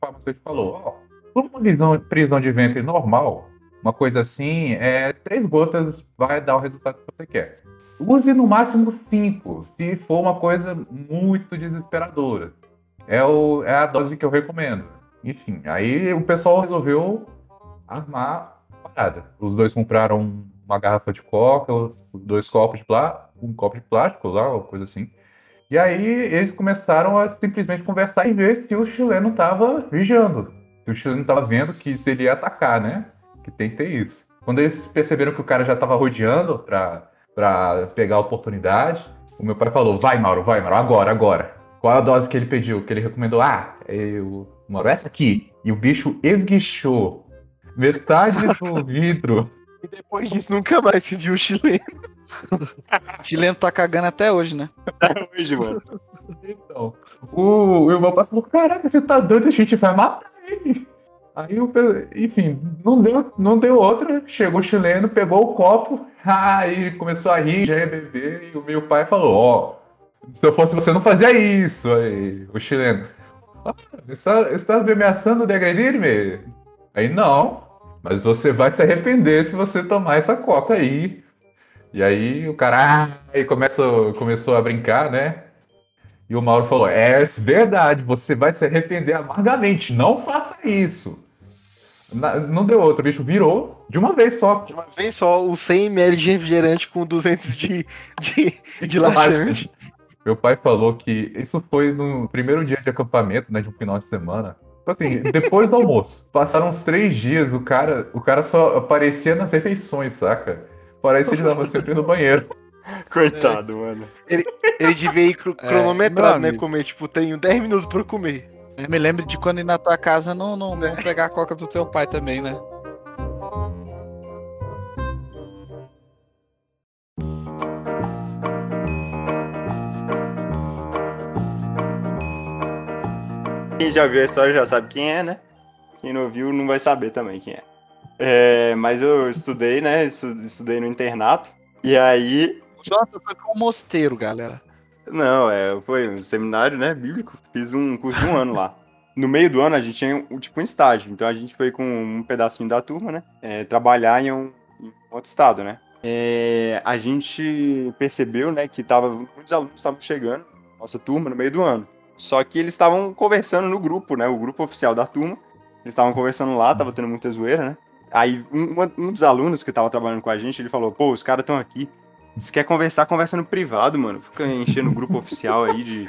farmacêutico falou, ó, por uma prisão, prisão de ventre normal, uma coisa assim, é três gotas vai dar o resultado que você quer. Use no máximo cinco, se for uma coisa muito desesperadora. É, o, é a dose que eu recomendo. Enfim, aí o pessoal resolveu armar a parada. Os dois compraram uma garrafa de coca, dois copos de plástico, um copo de plástico lá, uma coisa assim. E aí eles começaram a simplesmente conversar e ver se o chileno estava vigiando. Se o chileno estava vendo que se ele ia atacar, né? Que tem que ter isso. Quando eles perceberam que o cara já estava rodeando para pegar a oportunidade, o meu pai falou: Vai, Mauro, vai, Mauro, agora, agora. Qual a dose que ele pediu? Que ele recomendou? Ah, eu, Mauro, essa aqui. E o bicho esguichou metade do vidro. E depois disso nunca mais se viu o chileno. o chileno tá cagando até hoje, né? Até hoje, mano. Então, o, o meu pai falou: Caraca, você tá doido, a gente vai matar ele. Aí, o, enfim, não deu, não deu outra. Chegou o chileno, pegou o copo, aí começou a rir, já ia beber. E o meu pai falou: Ó, oh, se eu fosse você, não fazia isso. Aí, o chileno: ah, Está, está me ameaçando de agredir-me? Aí, não, mas você vai se arrepender se você tomar essa coca aí. E aí o cara ah, aí começou, começou a brincar, né? E o Mauro falou: É verdade, você vai se arrepender amargamente, não faça isso. não deu outro, o bicho virou de uma vez só. De uma vez só, o 100ml de refrigerante com 200 de, de, de laxante. Meu pai falou que isso foi no primeiro dia de acampamento, né, de um final de semana. Tipo assim, depois do almoço. Passaram uns três dias, o cara, o cara só aparecia nas refeições, saca? Parece que ele tava sempre no banheiro. Coitado, é. mano. Ele, ele devia ir cro é, cronometrado, né? Comer, tipo, tenho 10 minutos pra comer. Eu me lembro de quando ir na tua casa não, não, não pegar a coca do teu pai também, né? Quem já viu a história já sabe quem é, né? Quem não viu não vai saber também quem é. é mas eu estudei, né? Estudei no internato. E aí. O Jota foi para um mosteiro, galera. Não, é, foi um seminário, né? Bíblico. Fiz um curso de um ano lá. No meio do ano a gente tinha um, tipo um estágio. Então a gente foi com um pedacinho da turma, né? É, trabalhar em um, em outro estado, né? É, a gente percebeu, né, que tava, muitos alunos estavam chegando, nossa turma, no meio do ano. Só que eles estavam conversando no grupo, né? O grupo oficial da turma. Eles estavam conversando lá, tava tendo muita zoeira, né? Aí um, um dos alunos que tava trabalhando com a gente, ele falou, pô, os caras estão aqui. Se quer conversar, conversa no privado, mano. Fica enchendo o grupo oficial aí de,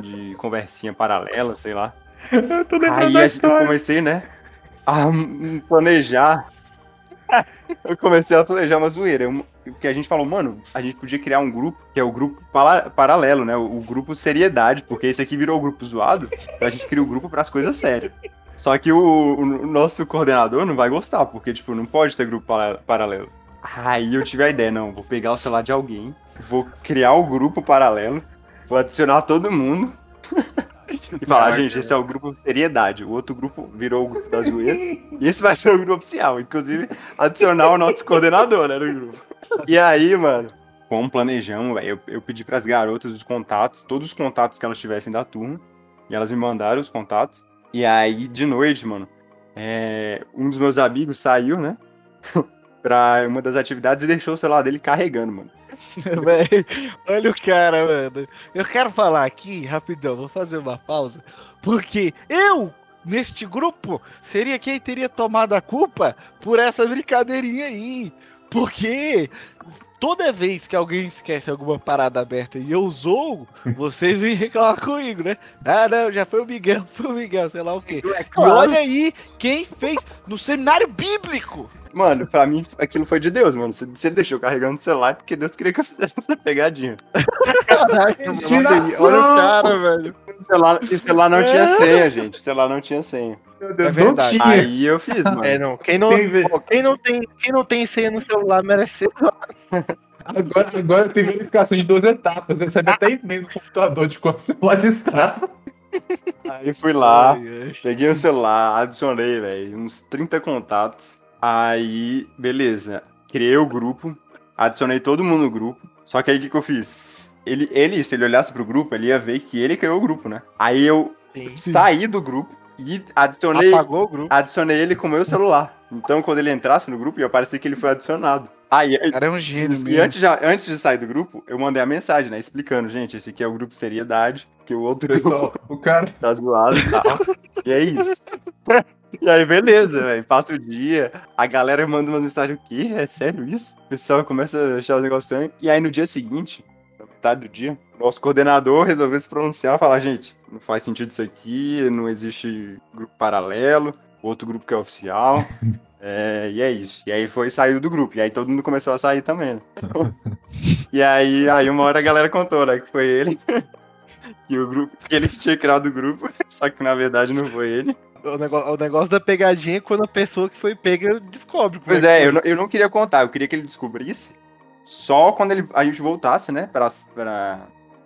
de conversinha paralela, sei lá. Eu tô aí a gente, eu comecei, né? A planejar. eu comecei a planejar uma zoeira. Eu, que a gente falou, mano, a gente podia criar um grupo, que é o grupo paralelo, né? O, o grupo seriedade, porque esse aqui virou o grupo zoado, então a gente cria o grupo para as coisas sérias. Só que o, o, nosso coordenador não vai gostar, porque, tipo, não pode ter grupo paralelo. Aí eu tive a ideia, não, vou pegar o celular de alguém, vou criar o um grupo paralelo, vou adicionar todo mundo e falar, gente, esse é o grupo seriedade. O outro grupo virou o grupo da zoeira. e esse vai ser o grupo oficial. Inclusive, adicionar o nosso coordenador, né, no grupo. E aí, mano, como planejamos, velho, eu, eu pedi pras garotas os contatos, todos os contatos que elas tivessem da turma. E elas me mandaram os contatos. E aí, de noite, mano, é, um dos meus amigos saiu, né? pra uma das atividades e deixou o celular dele carregando, mano. Véi, olha o cara, mano. Eu quero falar aqui, rapidão, vou fazer uma pausa. Porque eu, neste grupo, seria quem teria tomado a culpa por essa brincadeirinha aí. Porque toda vez que alguém esquece alguma parada aberta e eu zoo, vocês vêm reclamar comigo, né? Ah, não, já foi o Miguel, foi o Miguel, sei lá o quê. E claro. olha aí quem fez no seminário bíblico. Mano, pra mim aquilo foi de Deus, mano. Se, se ele deixou carregando o celular, é porque Deus queria que eu fizesse essa pegadinha. Caraca, mano, olha o cara, velho. O celular, o celular não tinha senha, gente. O celular não tinha senha. Meu É Deus, verdade. não tinha. Aí eu fiz, mano. É, não. Quem não, ó, quem não, tem, quem não tem senha no celular merece ser. Agora, agora tem verificação de duas etapas. Você recebe até e-mail no computador de quando o celular distrata. Aí fui lá, peguei o celular, adicionei, velho, uns 30 contatos. Aí, beleza. Criei o grupo, adicionei todo mundo no grupo. Só que aí o que, que eu fiz? Ele, ele, se ele olhasse pro grupo, ele ia ver que ele criou o grupo, né? Aí eu saí do grupo e adicionei, Apagou o grupo. adicionei ele com o meu celular. Então, quando ele entrasse no grupo, ia parecer que ele foi adicionado. Aí, O cara é um gênio e mesmo. antes, já, antes de sair do grupo, eu mandei a mensagem, né? Explicando, gente, esse aqui é o grupo Seriedade, que o outro grupo Pessoal, o cara. tá zoado e tal. e é isso. E aí, beleza, velho. Passa o dia, a galera manda umas mensagens, o quê? É sério isso? O pessoal começa a achar os negócios estranhos. E aí, no dia seguinte, metade do dia, nosso coordenador resolveu se pronunciar e falar, gente, não faz sentido isso aqui, não existe grupo paralelo, outro grupo que é oficial. É, e é isso. E aí foi saiu do grupo. E aí todo mundo começou a sair também. né? e aí, aí uma hora a galera contou, né? Que foi ele. que o grupo. Que ele que tinha criado o grupo. Só que na verdade não foi ele. O negócio, o negócio da pegadinha é quando a pessoa que foi pega descobre. Pois é, foi. eu não, eu não queria contar, eu queria que ele descobrisse só quando ele, a gente voltasse, né? Pra, pra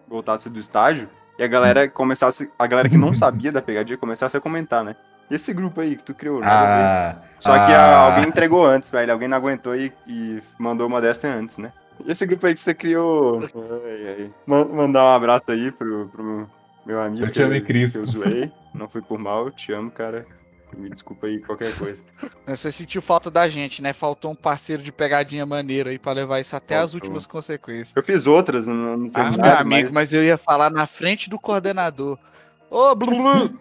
voltasse do estágio. E a galera começasse. A galera que não sabia da pegadinha começasse a comentar, né? E esse grupo aí que tu criou, a. Ah, Só que ah. ah, alguém entregou antes, velho. Alguém não aguentou e, e mandou uma dessa antes, né? E esse grupo aí que você criou. Ai, ai. Ma- Mandar um abraço aí pro, pro meu amigo. Eu te que Cristo. Eu zoei. Não foi por mal, te amo, cara. Me desculpa aí qualquer coisa. Você sentiu falta da gente, né? Faltou um parceiro de pegadinha maneiro aí pra levar isso até as Faltou. últimas consequências. Eu fiz outras no, no Ah, seminário, meu amigo, mas mas eu ia falar na frente do coordenador. Ô, Blu, Blu,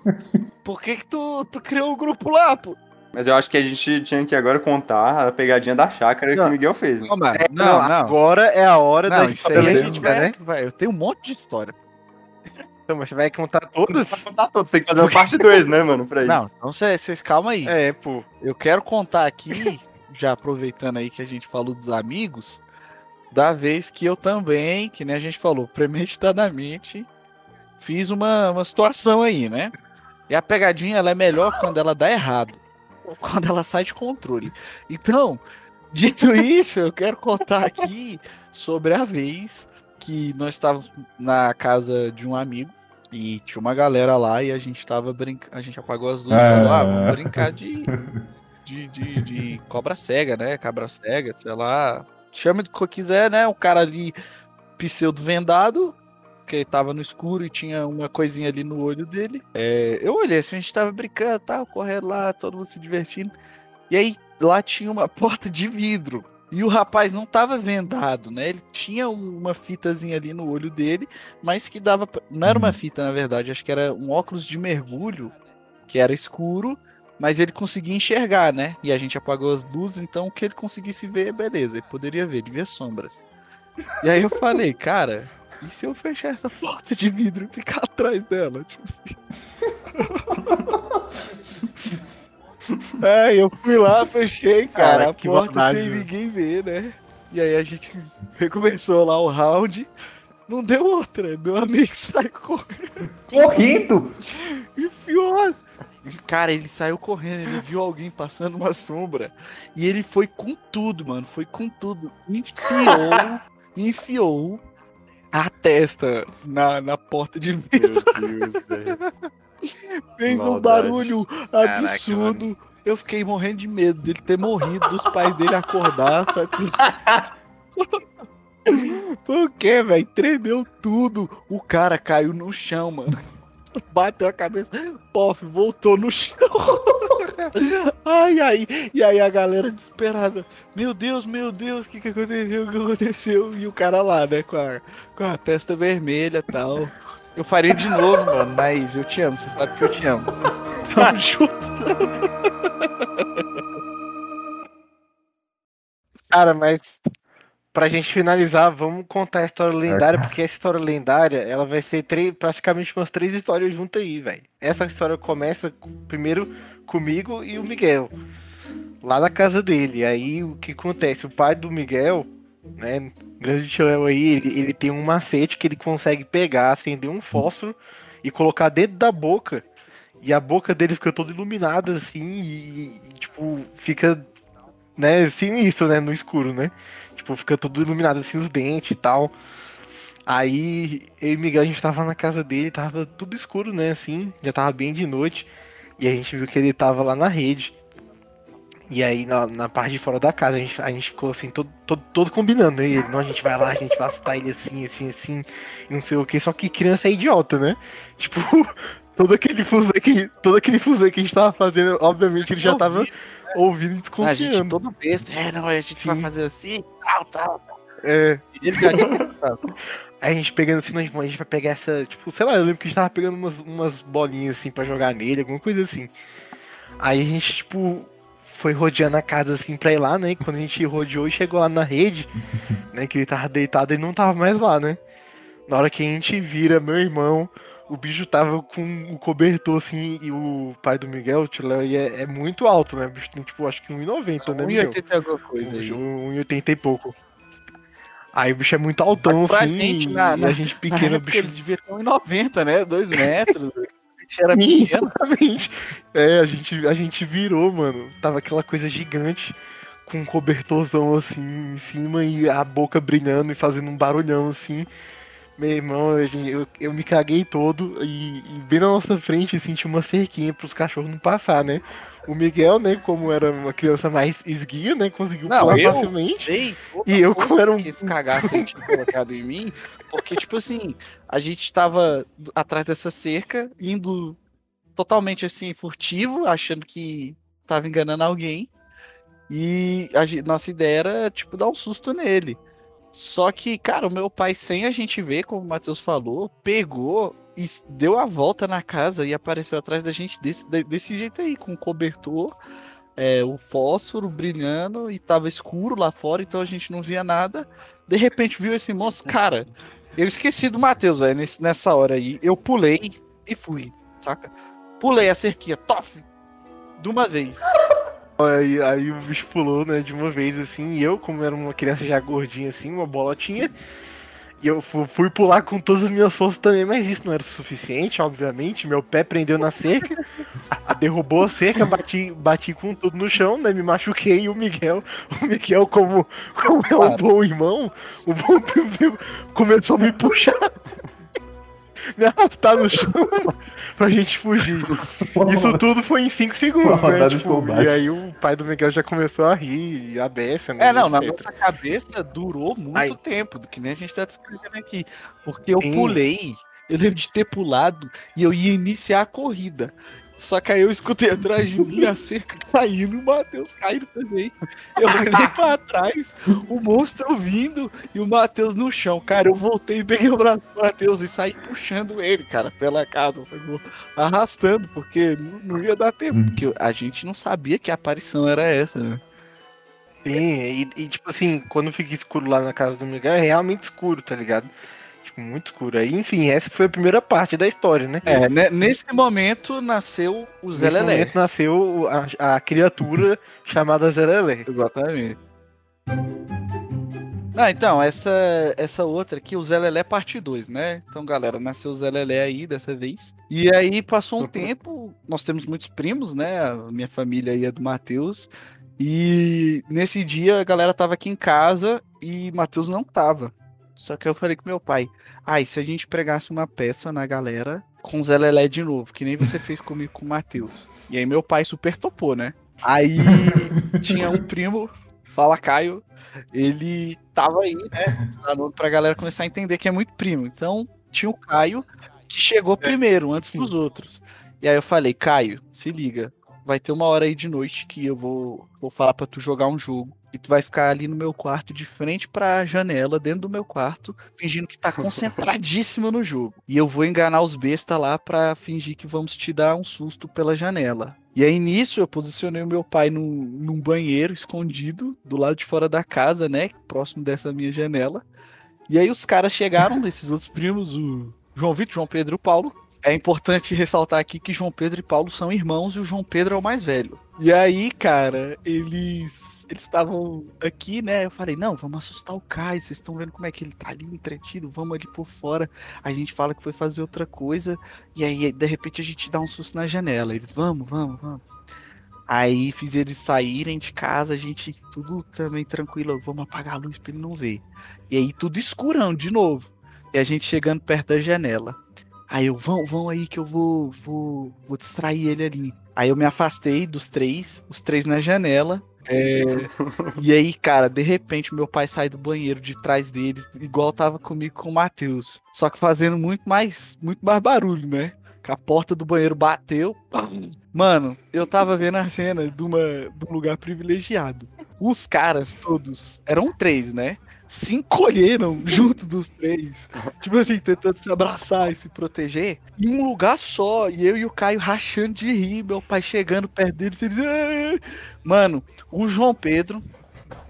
por que que tu, tu criou o grupo lá, pô? Mas eu acho que a gente tinha que agora contar a pegadinha da chácara que Não. o Miguel fez. Né? Não, É, não, agora é a hora Não, da isso história aí a lenda, gente vai, né? vai- Eu tenho um monte de história. Então, mas você vai contar todas? pra contar todos, tem que fazer uma parte 2, né, mano? Pra isso. Não, então vocês calma aí. É, pô. Eu quero contar aqui, já aproveitando aí que a gente falou dos amigos, da vez que eu também, que nem a gente falou, premeditadamente, fiz uma, uma situação aí, né? E a pegadinha ela é melhor quando ela dá errado, quando ela sai de controle. Então, dito isso, eu quero contar aqui sobre a vez que nós estávamos na casa de um amigo e tinha uma galera lá e a gente tava brincando, a gente apagou as luzes e falou, ah, vamos Ah. brincar de de, de, de cobra cega, né? Cabra cega, sei lá. Chama de que quiser, né? O cara ali, pseudo vendado, que tava no escuro e tinha uma coisinha ali no olho dele. É, eu olhei assim, a gente tava brincando, tal, correndo lá, todo mundo se divertindo. E aí lá tinha uma porta de vidro. E o rapaz não tava vendado, né? Ele tinha uma fitazinha ali no olho dele, mas que dava. Não era uma fita, na verdade, acho que era um óculos de mergulho, que era escuro, mas ele conseguia enxergar, né? E a gente apagou as luzes, então o que ele conseguisse ver, beleza, ele poderia ver, ele via sombras. E aí eu falei, cara, e se eu fechar essa porta de vidro e ficar atrás dela? Tipo assim. Aí eu fui lá, fechei, cara, Cara, a que porta maldade, sem ninguém ver, né? E aí a gente recomeçou lá o round. Não deu outra, meu amigo saiu correndo. Correndo? Enfiou. Cara, ele saiu correndo, ele viu alguém passando uma sombra. E ele foi com tudo, mano. Foi com tudo. Enfiou, enfiou a testa na, na porta de vidro. Meu Deus, Fez um Maldade. barulho Caraca, absurdo. Eu fiquei morrendo de medo dele ter morrido, dos pais dele acordar, sabe? Por quê, velho? Tremeu tudo. O cara caiu no chão, mano. Bateu a cabeça, pof, voltou no chão. Ai, ai. E aí a galera desesperada. Meu Deus, meu Deus, o que, que aconteceu? O que aconteceu? E o cara lá, né, com a, com a testa vermelha e tal. Eu faria de novo, mano, mas eu te amo, você sabe que eu te amo. Tamo junto. Cara, mas pra gente finalizar, vamos contar a história lendária, porque essa história lendária, ela vai ser três, praticamente umas três histórias juntas aí, velho. Essa história começa com- primeiro comigo e o Miguel, lá na casa dele. Aí o que acontece? O pai do Miguel, né, grande Léo aí, ele, ele tem um macete que ele consegue pegar, acender um fósforo e colocar dentro da boca. E a boca dele fica toda iluminada assim e, e, tipo, fica né, sinistro, né, no escuro, né? Tipo, fica tudo iluminado assim os dentes e tal. Aí eu e Miguel a gente tava na casa dele, tava tudo escuro, né, assim, já tava bem de noite. E a gente viu que ele tava lá na rede. E aí na, na parte de fora da casa a gente, a gente ficou assim, todo, todo, todo combinando, né? E ele, não, a gente vai lá, a gente vai assustar ele assim, assim, assim, e não sei o que. Só que criança é idiota, né? Tipo, todo aquele fuzuê que, todo aquele fuzuê que a gente tava fazendo, obviamente ele já tava ouvindo e A gente desconfiando. todo besta. É, não, a gente vai fazer assim, tal, tal. É. Ele já tinha Aí a gente pegando assim, a gente vai pegar essa, tipo, sei lá, eu lembro que a gente tava pegando umas, umas bolinhas assim pra jogar nele, alguma coisa assim. Aí a gente, tipo, foi rodeando a casa assim pra ir lá, né? E quando a gente rodeou e chegou lá na rede, né? Que ele tava deitado e não tava mais lá, né? Na hora que a gente vira, meu irmão, o bicho tava com o cobertor assim, e o pai do Miguel, o tio Léo, e é, é muito alto, né? O bicho tem, tipo, acho que 1,90, né, Miguel? 1,80 e alguma coisa aí. 1,80 e pouco. Aí o bicho é muito altão, Pra assim, gente, e na, na, a gente na pequeno, o época bicho ele devia ter 1,90, né? 2 metros. Gente era pequeno. Exatamente. É, a gente, a gente virou, mano. Tava aquela coisa gigante, com um cobertorzão assim em cima e a boca brilhando e fazendo um barulhão assim. Meu irmão, eu, eu, eu me caguei todo e, e bem na nossa frente assim, tinha uma cerquinha pros cachorros não passar, né? O Miguel, né, como era uma criança mais esguia, né, conseguiu Não, pular eu facilmente. dei E eu, como era um que esse cagaço aí tinha colocado em mim, porque, tipo assim, a gente tava atrás dessa cerca, indo totalmente assim, furtivo, achando que tava enganando alguém. E a nossa ideia era, tipo, dar um susto nele. Só que, cara, o meu pai, sem a gente ver, como o Matheus falou, pegou e deu a volta na casa e apareceu atrás da gente desse, de- desse jeito aí, com o cobertor, é, o fósforo brilhando e tava escuro lá fora, então a gente não via nada. De repente viu esse monstro, cara. Eu esqueci do Matheus, velho, nessa hora aí. Eu pulei e fui, saca? Pulei a cerquinha, tof! De uma vez. Aí, aí o bicho pulou, né, de uma vez assim, e eu, como era uma criança já gordinha assim, uma bolotinha, e eu fu- fui pular com todas as minhas forças também, mas isso não era o suficiente, obviamente. Meu pé prendeu na cerca, derrubou a cerca, bati, bati com tudo no chão, né? Me machuquei e o Miguel, o Miguel, como, como é um bom irmão, o bom começou a me puxar. Me arrastar no chão pra gente fugir. Isso tudo foi em 5 segundos, né? Tipo, e aí o pai do Miguel já começou a rir, e a beça, né? É, não, na nossa cabeça durou muito Aí. tempo, do que nem a gente tá descrevendo aqui. Porque eu Sim. pulei, eu lembro de ter pulado e eu ia iniciar a corrida. Só que aí eu escutei atrás de mim a cerca caindo o Matheus caindo também. Eu olhei pra trás, o monstro vindo e o Matheus no chão. Cara, eu voltei e peguei o braço do Matheus e saí puxando ele, cara, pela casa, sacou? arrastando, porque não, não ia dar tempo. Porque a gente não sabia que a aparição era essa, né? Sim, e, e, tipo assim, quando fica escuro lá na casa do Miguel, é realmente escuro, tá ligado? Tipo, muito escuro. Aí, enfim, essa foi a primeira parte da história, né? É, né, nesse momento nasceu o Zé Nesse Lelé. momento nasceu a, a criatura chamada Zé Lelé. Exatamente. Não, então, essa, essa outra aqui, o Zé Lelé parte 2, né? Então, galera, nasceu o Zé Lelé aí dessa vez. E aí passou um tempo, nós temos muitos primos, né? A minha família aí é do Matheus. E nesse dia a galera tava aqui em casa e Matheus não tava. Só que eu falei com meu pai, ah, e se a gente pregasse uma peça na galera com o Zé Lelé de novo, que nem você fez comigo com o Matheus. E aí meu pai super topou, né? Aí tinha um primo, fala Caio, ele tava aí, né? Falando pra galera começar a entender que é muito primo. Então tinha o Caio que chegou primeiro, antes dos outros. E aí eu falei, Caio, se liga, vai ter uma hora aí de noite que eu vou, vou falar pra tu jogar um jogo. E tu vai ficar ali no meu quarto, de frente pra janela, dentro do meu quarto, fingindo que tá concentradíssimo no jogo. E eu vou enganar os bestas lá pra fingir que vamos te dar um susto pela janela. E aí, nisso, eu posicionei o meu pai num, num banheiro escondido, do lado de fora da casa, né? Próximo dessa minha janela. E aí os caras chegaram, esses outros primos, o João Vitor, João Pedro e o Paulo. É importante ressaltar aqui que João Pedro e Paulo são irmãos e o João Pedro é o mais velho. E aí, cara, eles eles estavam aqui, né? Eu falei, não, vamos assustar o Caio. Vocês estão vendo como é que ele tá ali entretido? Vamos ali por fora. A gente fala que foi fazer outra coisa. E aí, de repente, a gente dá um susto na janela. Eles, vamos, vamos, vamos. Aí fiz eles saírem de casa, a gente tudo também tranquilo, vamos apagar a luz pra ele não ver. E aí tudo escurão de novo. E a gente chegando perto da janela. Aí eu, vão, vão aí que eu vou, vou, vou distrair ele ali. Aí eu me afastei dos três, os três na janela. É, e aí, cara, de repente meu pai sai do banheiro de trás deles, igual tava comigo com o Matheus. Só que fazendo muito mais, muito mais barulho, né? Que a porta do banheiro bateu. Mano, eu tava vendo a cena de, uma, de um lugar privilegiado. Os caras todos, eram três, né? Se encolheram junto dos três. Tipo assim, tentando se abraçar e se proteger. Em um lugar só. E eu e o Caio rachando de rir. Meu pai chegando perto deles. Eles... Mano, o João Pedro,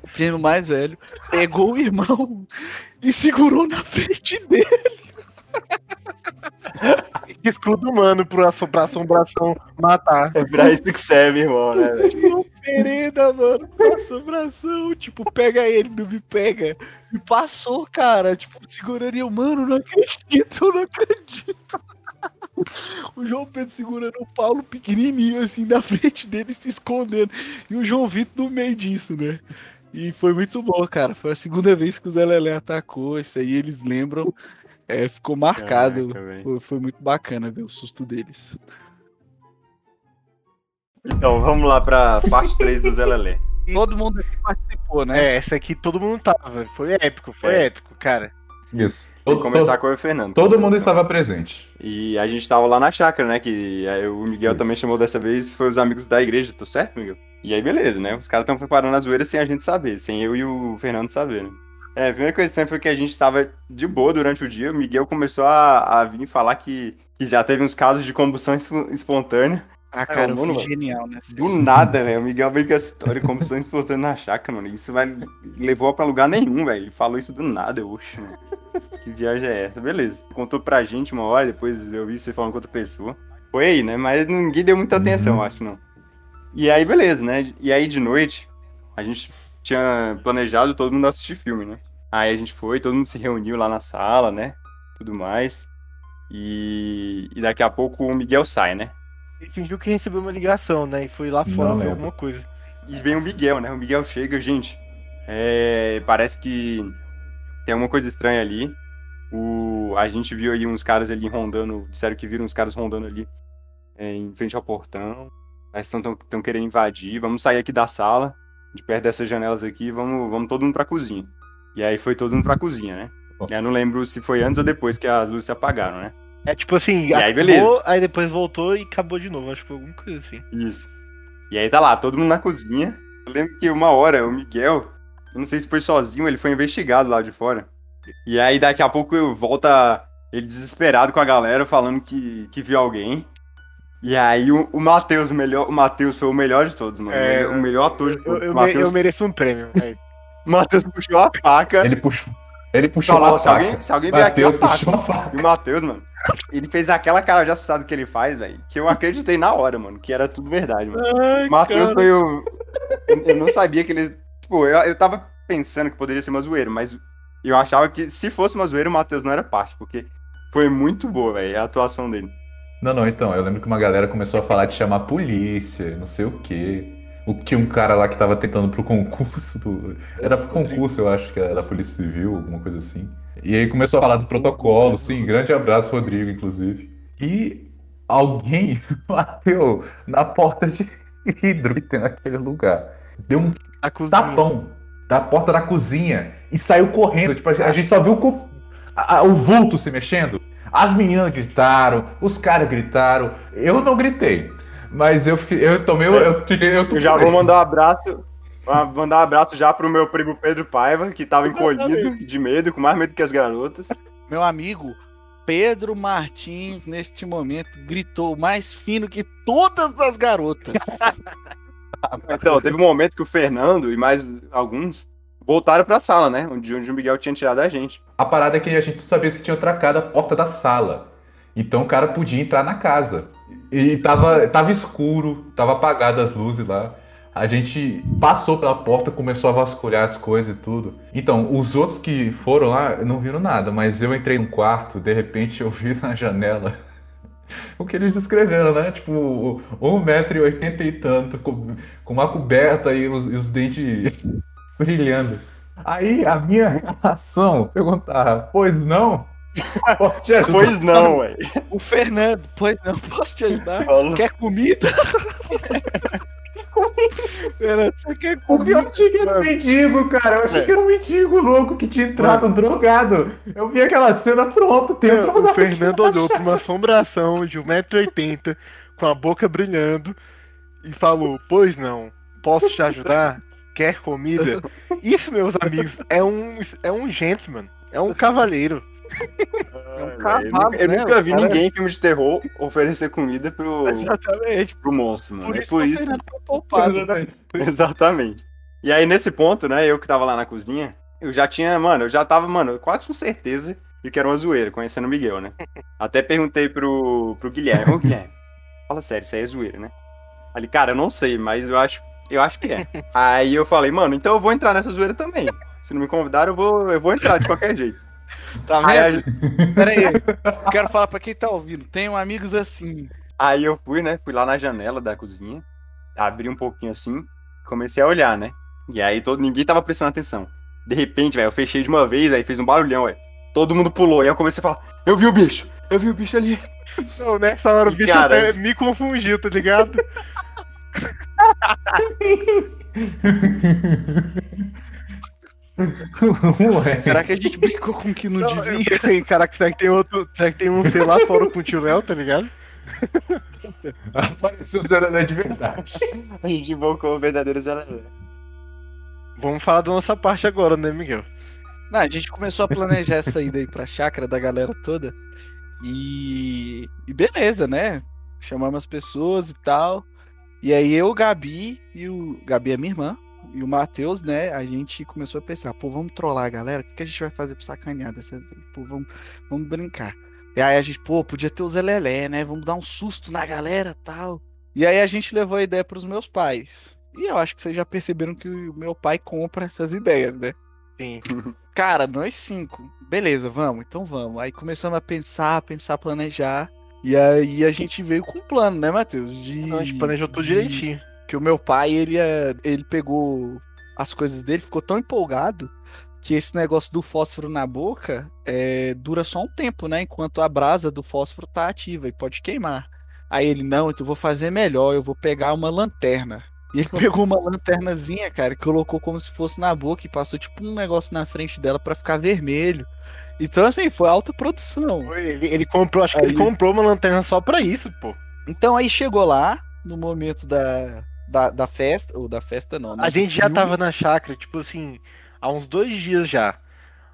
o primo mais velho, pegou o irmão e segurou na frente dele. Escudo humano pro pra assombração matar. É pra isso que serve, irmão, né, velho? Oferenda, mano, pra assombração. Tipo, pega ele, não me pega. E passou, cara. Tipo, segurando eu, mano, não acredito, não acredito. O João Pedro segurando o Paulo pequenininho, assim, na frente dele, se escondendo. E o João Vitor no meio disso, né? E foi muito bom, cara. Foi a segunda vez que o Zé Lelé atacou. Isso aí eles lembram. É, ficou marcado. Caraca, foi, foi muito bacana ver o susto deles. Então, vamos lá pra parte 3 do Zé Lelé. Todo mundo aqui participou, né? É, essa aqui todo mundo tava. Foi épico, foi É. épico, cara. Isso. Vou começar com o Fernando. Todo mundo estava presente. E a gente tava lá na chácara, né? Que aí o Miguel também chamou dessa vez, foi os amigos da igreja, tô certo, Miguel? E aí, beleza, né? Os caras estão preparando a zoeira sem a gente saber, sem eu e o Fernando saber, né? É, a primeira coisa que tem foi que a gente tava de boa durante o dia, o Miguel começou a, a vir falar que, que já teve uns casos de combustão es- espontânea. Ah, cara, eu mano, genial, né? Do nada, velho. O Miguel veio com essa história de combustão espontânea na chácara, mano. Isso vai levou pra lugar nenhum, velho. Ele falou isso do nada, eu oxe, mano. Que viagem é essa? Beleza. Contou pra gente uma hora, depois eu vi você falando com outra pessoa. Foi aí, né? Mas ninguém deu muita atenção, acho não. E aí, beleza, né? E aí de noite, a gente tinha planejado todo mundo assistir filme, né? Aí a gente foi, todo mundo se reuniu lá na sala, né? Tudo mais. E, e daqui a pouco o Miguel sai, né? Ele fingiu que recebeu uma ligação, né? E foi lá fora Não ver lembro. alguma coisa. E vem o Miguel, né? O Miguel chega, gente. é, parece que tem alguma coisa estranha ali. O, a gente viu aí uns caras ali rondando. Disseram que viram uns caras rondando ali é, em frente ao portão. Eles estão querendo invadir. Vamos sair aqui da sala, de perto dessas janelas aqui. Vamos, vamos todo mundo pra cozinha. E aí foi todo mundo pra cozinha, né? E aí eu não lembro se foi antes ou depois que as luzes se apagaram, né? É tipo assim, E aí, acabou, beleza. aí depois voltou e acabou de novo. Acho que foi alguma coisa assim. Isso. E aí tá lá, todo mundo na cozinha. Eu lembro que uma hora o Miguel, eu não sei se foi sozinho, ele foi investigado lá de fora. E aí daqui a pouco eu volta ele desesperado com a galera falando que, que viu alguém. E aí o, o Matheus, o melhor, o Matheus foi o melhor de todos, mano. É, o melhor ator de Eu, todos. eu, O me- Matheus, eu mereço um prêmio. velho. o Matheus puxou a faca. Ele puxou. Ele puxou Falou, a se faca. alguém, se alguém vier aqui, eu ataco. puxou a faca. E o Matheus, mano, ele fez aquela cara de assustado que ele faz, velho, que eu acreditei na hora, mano, que era tudo verdade, mano. Ai, O Matheus foi o. Eu eu não sabia que ele. Tipo, eu, eu tava pensando que poderia ser uma zoeira, mas eu achava que se fosse uma zoeira, o Matheus não era parte, porque foi muito boa, velho, a atuação dele. Não, não, então, eu lembro que uma galera começou a falar de chamar a polícia, não sei o quê. O, tinha um cara lá que tava tentando pro concurso do. Era pro concurso, eu acho que era da Polícia Civil, alguma coisa assim. E aí começou a falar do protocolo, sim, grande abraço, Rodrigo, inclusive. E alguém bateu na porta de vidro que tem naquele lugar. Deu um tapão da porta da cozinha e saiu correndo. Tipo, a gente só viu o a- o vulto se mexendo. As meninas gritaram, os caras gritaram. Eu não gritei. Mas eu, fiquei- eu tomei. Eu, eu, eu, Eu já vou mandar um abraço. Ah, Mandar um abraço já pro meu primo Pedro Paiva, que tava encolhido de medo, com mais medo que as garotas. Meu amigo Pedro Martins, neste momento, gritou mais fino que todas as garotas. Então, teve um momento que o Fernando e mais alguns voltaram pra sala, né? Onde, onde o Miguel tinha tirado a gente. A parada é que a gente não sabia se tinha tracado a porta da sala. Então o cara podia entrar na casa. E tava, tava escuro, tava apagadas as luzes lá. A gente passou pela porta, começou a vasculhar as coisas e tudo. Então, os outros que foram lá não viram nada, mas eu entrei no quarto, de repente eu vi na janela o que eles descreveram, né? Tipo, 1,80m e tanto, com, com uma coberta e os, e os dentes brilhando. Aí a minha reação, perguntar, pois não? Posso te ajudar? Pois não, ué. O Fernando, pois não, posso te ajudar? Falou. Quer comida? Fernando, você quer O comida? pior achei que era um mendigo, cara. Eu achei que era um mendigo louco que tinha entrado, um drogado. Eu vi aquela cena pronto, tem um O. Fernando olhou pra uma assombração de 1,80m com a boca brilhando e falou: Pois não, posso te ajudar? Quer comida? Isso, meus amigos, é um, é um gentleman, é um cavaleiro. É um cavalo, eu né? nunca vi cara- ninguém em filme de terror oferecer comida pro, Exatamente. pro monstro, mano. Por é isso por que o isso. Foi poupado. Exatamente. E aí, nesse ponto, né, eu que tava lá na cozinha, eu já tinha, mano, eu já tava, mano, quase com certeza de que era uma zoeira, conhecendo o Miguel, né? Até perguntei pro, pro Guilherme, ô Guilherme, fala sério, isso aí é zoeira, né? Ele, cara, eu não sei, mas eu acho, eu acho que é. aí eu falei, mano, então eu vou entrar nessa zoeira também. Se não me convidaram, eu vou, eu vou entrar de qualquer jeito. Tá Aí, vendo? Pera aí. Eu quero falar pra quem tá ouvindo. Tenho amigos assim. Aí eu fui, né? Fui lá na janela da cozinha, abri um pouquinho assim, comecei a olhar, né? E aí todo, ninguém tava prestando atenção. De repente, velho, eu fechei de uma vez, aí fez um barulhão, velho. Todo mundo pulou, e aí eu comecei a falar: Eu vi o bicho! Eu vi o bicho ali! Não, nessa hora o E, bicho cara- até me confundiu, tá ligado? Ué. Será que a gente brincou com o que não, Não, devia? eu caraca, será que tem outro. Será que tem um sei lá fora com o tio Léo, tá ligado? Apareceu o Zé de verdade. A gente invocou o verdadeiro Zé Vamos falar da nossa parte agora, né, Miguel? Não, a gente começou a planejar essa ida aí pra chácara da galera toda. E, e beleza, né? Chamamos as pessoas e tal. E aí eu, o Gabi e o. Gabi é minha irmã. E o Matheus, né? A gente começou a pensar, pô, vamos trollar a galera? O que, que a gente vai fazer pra sacanear dessa vez? Pô, vamos, vamos brincar. E aí a gente, pô, podia ter o Zé Lelé, né? Vamos dar um susto na galera tal. E aí a gente levou a ideia pros meus pais. E eu acho que vocês já perceberam que o meu pai compra essas ideias, né? Sim. Cara, nós cinco. Beleza, vamos, então vamos. Aí começamos a pensar, pensar, planejar. E aí a gente veio com um plano, né, Matheus? De... Não, a gente planejou tudo direitinho. Que o meu pai, ele, é- ele pegou as coisas dele, ficou tão empolgado que esse negócio do fósforo na boca é, dura só um tempo, né? Enquanto a brasa do fósforo tá ativa e pode queimar. Aí ele, não, então eu vou fazer melhor, eu vou pegar uma lanterna. E ele pegou uma lanternazinha, cara, e colocou como se fosse na boca e passou tipo um negócio na frente dela pra ficar vermelho. Então, assim, foi alta produção. Ele, ele comprou, acho que ele Aí- comprou uma lanterna só pra isso, pô. Então aí chegou lá, no momento da, da, da festa, ou da festa não, né, A gente já filme. tava na chácara, tipo assim, há uns dois dias já.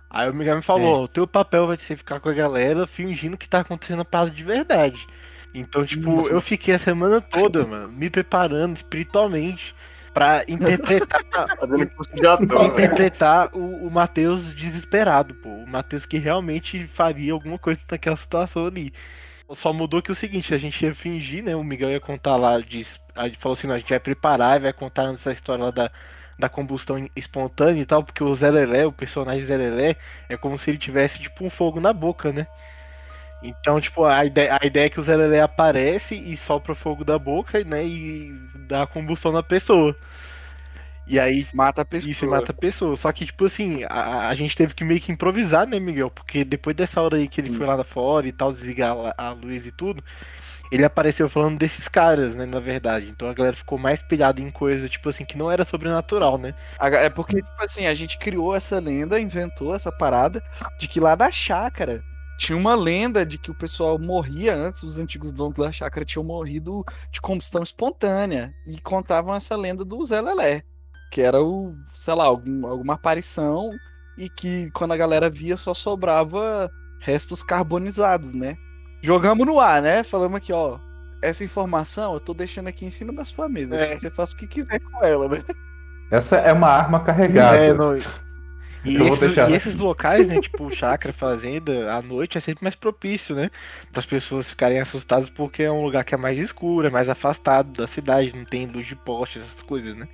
Aí o Miguel me É. falou, o teu papel vai ser ficar com a galera fingindo que tá acontecendo a parada de verdade. Então, tipo, eu fiquei a semana toda, mano, me preparando espiritualmente pra interpretar, ator. velho. interpretar o, o Matheus desesperado, pô. O Matheus que realmente faria alguma coisa naquela situação ali. Só mudou que o seguinte, a gente ia fingir, né? O Miguel ia contar lá, diz, a gente falou assim, não, a gente vai preparar e vai contar essa história lá da, da combustão espontânea e tal, porque o Zé Lelé, o personagem Zé Lelé, é como se ele tivesse, tipo, um fogo na boca, né? Então, tipo, a ideia, a ideia é que o Zé Lelé aparece e sopra o fogo da boca, né? E dá combustão na pessoa. E aí. Mata a pessoa. Isso, mata a pessoa. Só que, tipo assim, a, a gente teve que meio que improvisar, né, Miguel? Porque depois dessa hora aí que ele foi lá fora e tal, desligar a, a luz e tudo, ele apareceu falando desses caras, né, na verdade. Então a galera ficou mais pilhada em coisa, tipo assim, que não era sobrenatural, né? É porque, tipo assim, a gente criou essa lenda, inventou essa parada de que lá da chácara tinha uma lenda de que o pessoal morria antes, os antigos donos da chácara tinham morrido de combustão espontânea. E contavam essa lenda do Zé Lelé. Que era o, sei lá, algum, alguma aparição e que quando a galera via só sobrava restos carbonizados, né? Jogamos no ar, né? Falamos aqui, ó. Essa informação eu tô deixando aqui em cima da sua mesa. É. Você faz o que quiser com ela, né? Essa é uma arma carregada. É, não- E, esses, e esses locais, né, tipo chácara, fazenda, à noite é sempre mais propício, né? Para as pessoas ficarem assustadas porque é um lugar que é mais escuro, é mais afastado da cidade, não tem luz de poste, essas coisas, né?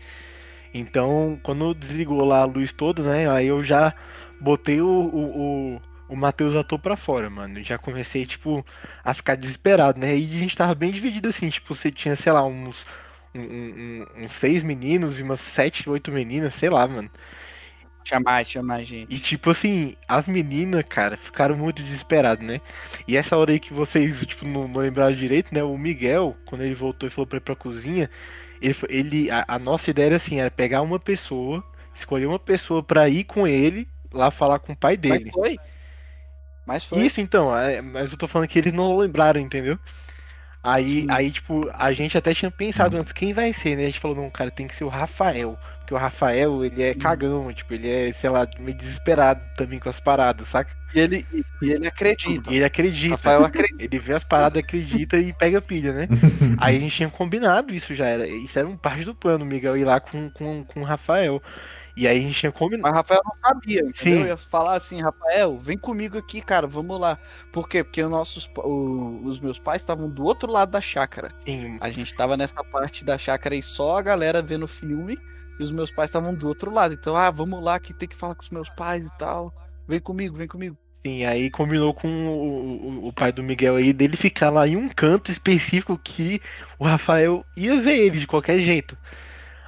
Então, quando desligou lá a luz toda, né, aí eu já botei o, o, o, o Matheus ator pra fora, mano. Já comecei, tipo, a ficar desesperado, né? E a gente tava bem dividido assim, tipo, você tinha, sei lá, uns, um- um- uns seis meninos e umas sete, oito meninas, sei lá, mano. Mais, tinha mais gente. E tipo assim, as meninas, cara, ficaram muito desesperadas, né? E essa hora aí que vocês, tipo, não, não lembraram direito, né? O Miguel, quando ele voltou e falou pra ir pra cozinha, ele, ele a, a nossa ideia era assim, era pegar uma pessoa, escolher uma pessoa pra ir com ele lá falar com o pai Mas dele. foi. Mas foi. Isso então, é, mas eu tô falando que eles não lembraram, entendeu? Aí, aí, tipo, a gente até tinha pensado antes quem vai ser, né? A gente falou, não, cara, tem que ser o Rafael. Porque o Rafael, ele é cagão, tipo, ele é, sei lá, meio desesperado também com as paradas, saca? E ele, e ele acredita. E ele acredita. Rafael acredita. Ele vê as paradas, acredita e pega pilha, né? Aí a gente tinha combinado isso já, era, isso era um parte do plano, o Miguel ir lá com, com, com o Rafael. E aí a gente tinha combinado. Mas Rafael não sabia, entendeu? Sim. Eu ia falar assim, Rafael, vem comigo aqui, cara, vamos lá. Por quê? Porque os nossos, o- os meus pais estavam do outro lado da chácara. Sim. A gente tava nessa parte da chácara e só a galera vendo filme e os meus pais estavam do outro lado. Então, ah, vamos lá que tem que falar com os meus pais e tal. Vem comigo, vem comigo. Sim, aí combinou com o, o- o pai do Miguel aí dele ficar lá em um canto específico que o Rafael ia ver ele de qualquer jeito.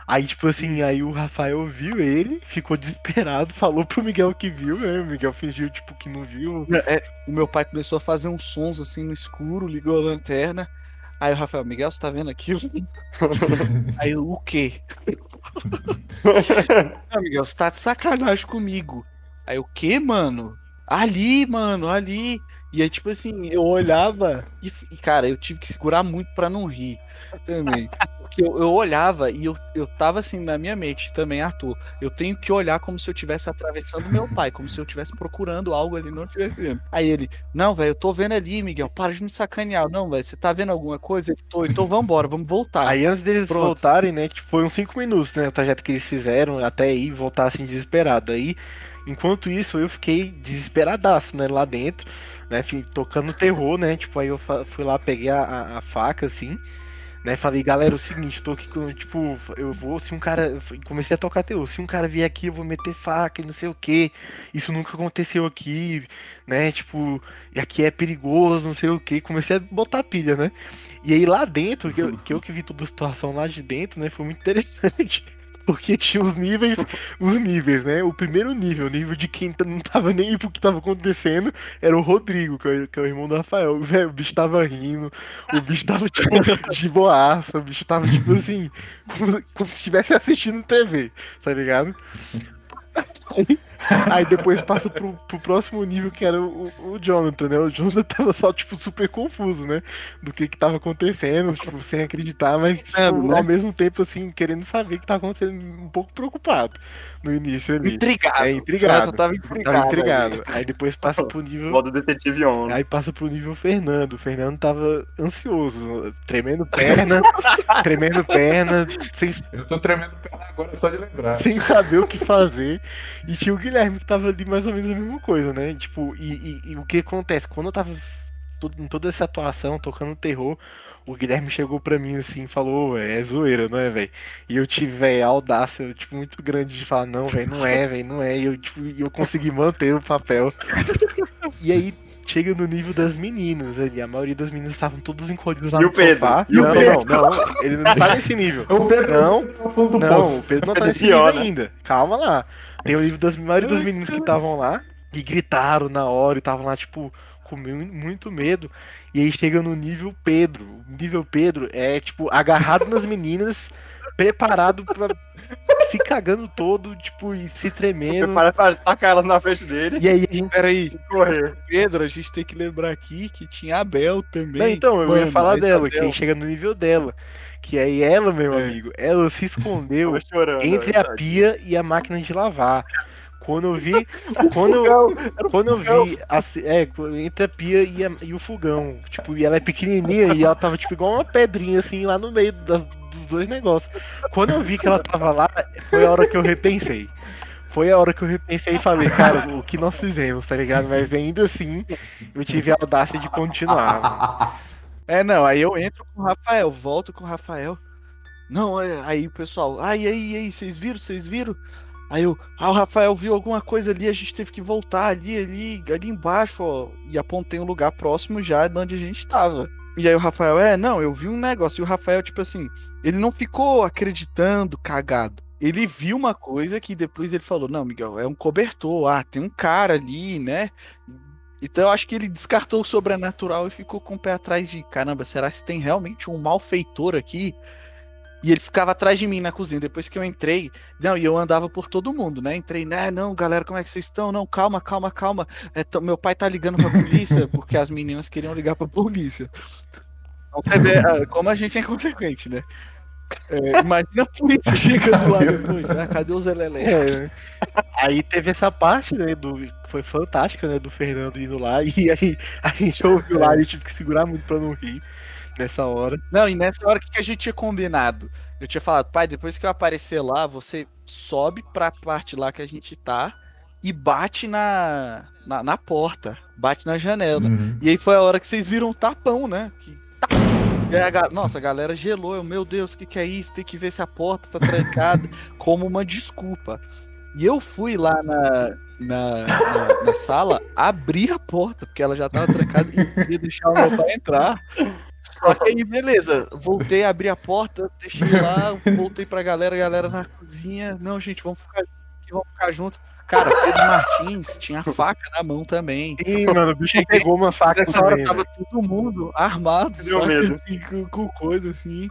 Aí, tipo assim, aí o Rafael viu ele, ficou desesperado, falou pro Miguel que viu, né? O Miguel fingiu, tipo, que não viu. É, o meu pai começou a fazer uns sons assim no escuro, ligou a lanterna. Aí o Rafael, Miguel, você tá vendo aquilo? Aí eu, o quê? Não, Miguel, você tá de sacanagem comigo. Aí o quê, mano? Ali, mano, ali. E aí, tipo assim, eu olhava e, e, cara, eu tive que segurar muito pra não rir também. Porque eu, eu olhava e eu, eu tava assim na minha mente também, Arthur. Eu tenho que olhar como se eu estivesse atravessando meu pai, como se eu estivesse procurando algo ali não estivesse vendo. Aí ele, não, velho, eu tô vendo ali, Miguel, para de me sacanear. Não, velho, você tá vendo alguma coisa? Eu tô, então vambora, vamos voltar. Aí antes deles Pronto. voltarem, né, tipo, foi uns 5 minutos, né, o trajeto que eles fizeram até aí voltar assim desesperado. Aí, enquanto isso, eu fiquei desesperadaço, né, lá dentro, né, tocando terror, né, tipo, aí eu fui lá, peguei a, a- a faca, assim, né, falei, galera, é o seguinte, tô aqui com, tipo, eu vou, se um cara, comecei a tocar terror, se um cara vier aqui, eu vou meter faca e não sei o que, isso nunca aconteceu aqui, né, tipo, e aqui é perigoso, não sei o que, comecei a botar pilha, né, e aí lá dentro, que eu, que eu que vi toda a situação lá de dentro, né, foi muito interessante. Porque tinha os níveis, os níveis, né? O primeiro nível, o nível de quem não tava nem aí pro que tava acontecendo, era o Rodrigo, que é, o- que é o irmão do Rafael. Velho, o bicho tava rindo, o bicho tava tipo de boaça, o bicho tava tipo assim, como, como se estivesse assistindo TV, tá ligado? Aí, aí depois passa pro, pro próximo nível que era o, o Jonathan, né? O Jonathan tava só, tipo, super confuso, né? Do que que tava acontecendo, tipo, sem acreditar, mas tipo, É, né? ao mesmo tempo, assim, querendo saber o que tava acontecendo, um pouco preocupado no início ali. Intrigado. É, intrigado. Tava intrigado Tava intrigado. Aí depois passa pro nível... Modo detetive on. Aí passa pro nível Fernando. O Fernando tava ansioso, tremendo perna, tremendo perna, sem, Eu tô tremendo perna agora só de lembrar. sem saber o que fazer. E tinha o Guilherme que tava ali mais ou menos a mesma coisa, né? Tipo, e, e- e o que acontece? Quando eu tava em toda essa atuação, tocando terror, o Guilherme chegou pra mim assim e falou, "Ô, é zoeira, não é, velho? E eu tive, velho, a audácia, tipo, muito grande de falar, não, velho, não é, velho, não é. E eu, tipo, e eu consegui manter o papel. E aí. Chega no nível das meninas ali. A maioria das meninas estavam todas encolhidas lá E no o Pedro? sofá. E o não, Pedro? não, não. Ele não tá nesse nível. O Pedro Não, tá não, o Pedro não tá Pedro nesse nível ainda. Calma lá. Tem o nível das maioria das meninas que estavam lá e gritaram na hora e estavam lá, tipo, com mu- muito medo. E aí chega no nível Pedro. O nível Pedro é, tipo, agarrado nas meninas, preparado pra se cagando todo, tipo, e se tremendo. Para pra tacar elas na frente dele. E aí a gente. Peraí, Correr. Pedro, a gente tem que lembrar aqui que tinha a Bel também. Não, então, eu ia Mano, falar aí tá dela, que chega no nível dela. Que aí ela, meu É. amigo, ela se escondeu chorando. entre é a pia e a máquina de lavar. Quando eu vi. Quando eu, quando eu vi. a é, entre a pia e, a- e o fogão. Tipo, e ela é pequenininha e ela tava, tipo, igual uma pedrinha, assim, lá no meio das- dois negócios. Quando eu vi que ela tava lá, foi a hora que eu repensei. Foi a hora que eu repensei e falei, cara, o que nós fizemos, tá ligado? Mas ainda assim, eu tive a audácia de continuar. É, não, aí eu entro com o Rafael, volto com o Rafael. Não, é, aí o pessoal, ai, aí, aí, vocês viram, vocês viram? Aí eu, ah, o Rafael viu alguma coisa ali, a gente teve que voltar ali, ali, ali embaixo, ó. E apontei um lugar próximo já de onde a gente tava. E aí o Rafael, é, não, eu vi um negócio. E o Rafael, tipo assim, ele não ficou acreditando, cagado. Ele viu uma coisa que depois ele falou, não, Miguel, é um cobertor, ah, tem um cara ali, né? Então eu acho que ele descartou o sobrenatural e ficou com o pé atrás de caramba, será que tem realmente um malfeitor aqui? E ele ficava atrás de mim na cozinha. Depois que eu entrei, não, e eu andava por todo mundo, né? Entrei, né? Não, galera, como é que vocês estão? Não, calma, calma, calma. É, meu pai tá ligando pra polícia, porque as meninas queriam ligar pra polícia. Então, quer dizer, ah, como a gente é inconsequente, né? É, imagina a polícia chegando lá depois. Ah, cadê os Lelé? É, né? Aí teve essa parte, né, do, foi fantástica, né, do Fernando indo lá, e aí a gente ouviu lá e tive que segurar muito pra não rir nessa hora. Não, e nessa hora o que, que a gente tinha combinado? Eu tinha falado, pai, depois que eu aparecer lá, você sobe pra parte lá que a gente tá e bate na, na, na porta, bate na janela. Uhum. E aí foi a hora que vocês viram um tapão, né? Que aí a Nossa, a galera gelou. Eu, meu Deus, o que, que é isso? Tem que ver se a porta tá trancada, como uma desculpa. E eu fui lá na, na, na, na sala, abri a porta, porque ela já tava trancada e queria deixar o meu pai entrar. Só que aí, beleza, voltei, abri a porta, deixei lá, voltei pra galera, a galera na cozinha. Não, gente, vamos ficar vamos ficar junto. Cara, Pedro Martins tinha faca na mão também. Ih, mano, o bicho Cheguei- pegou uma faca Nessa hora também, tava velho. todo mundo armado, Deu sabe? Assim, com, com coisa assim.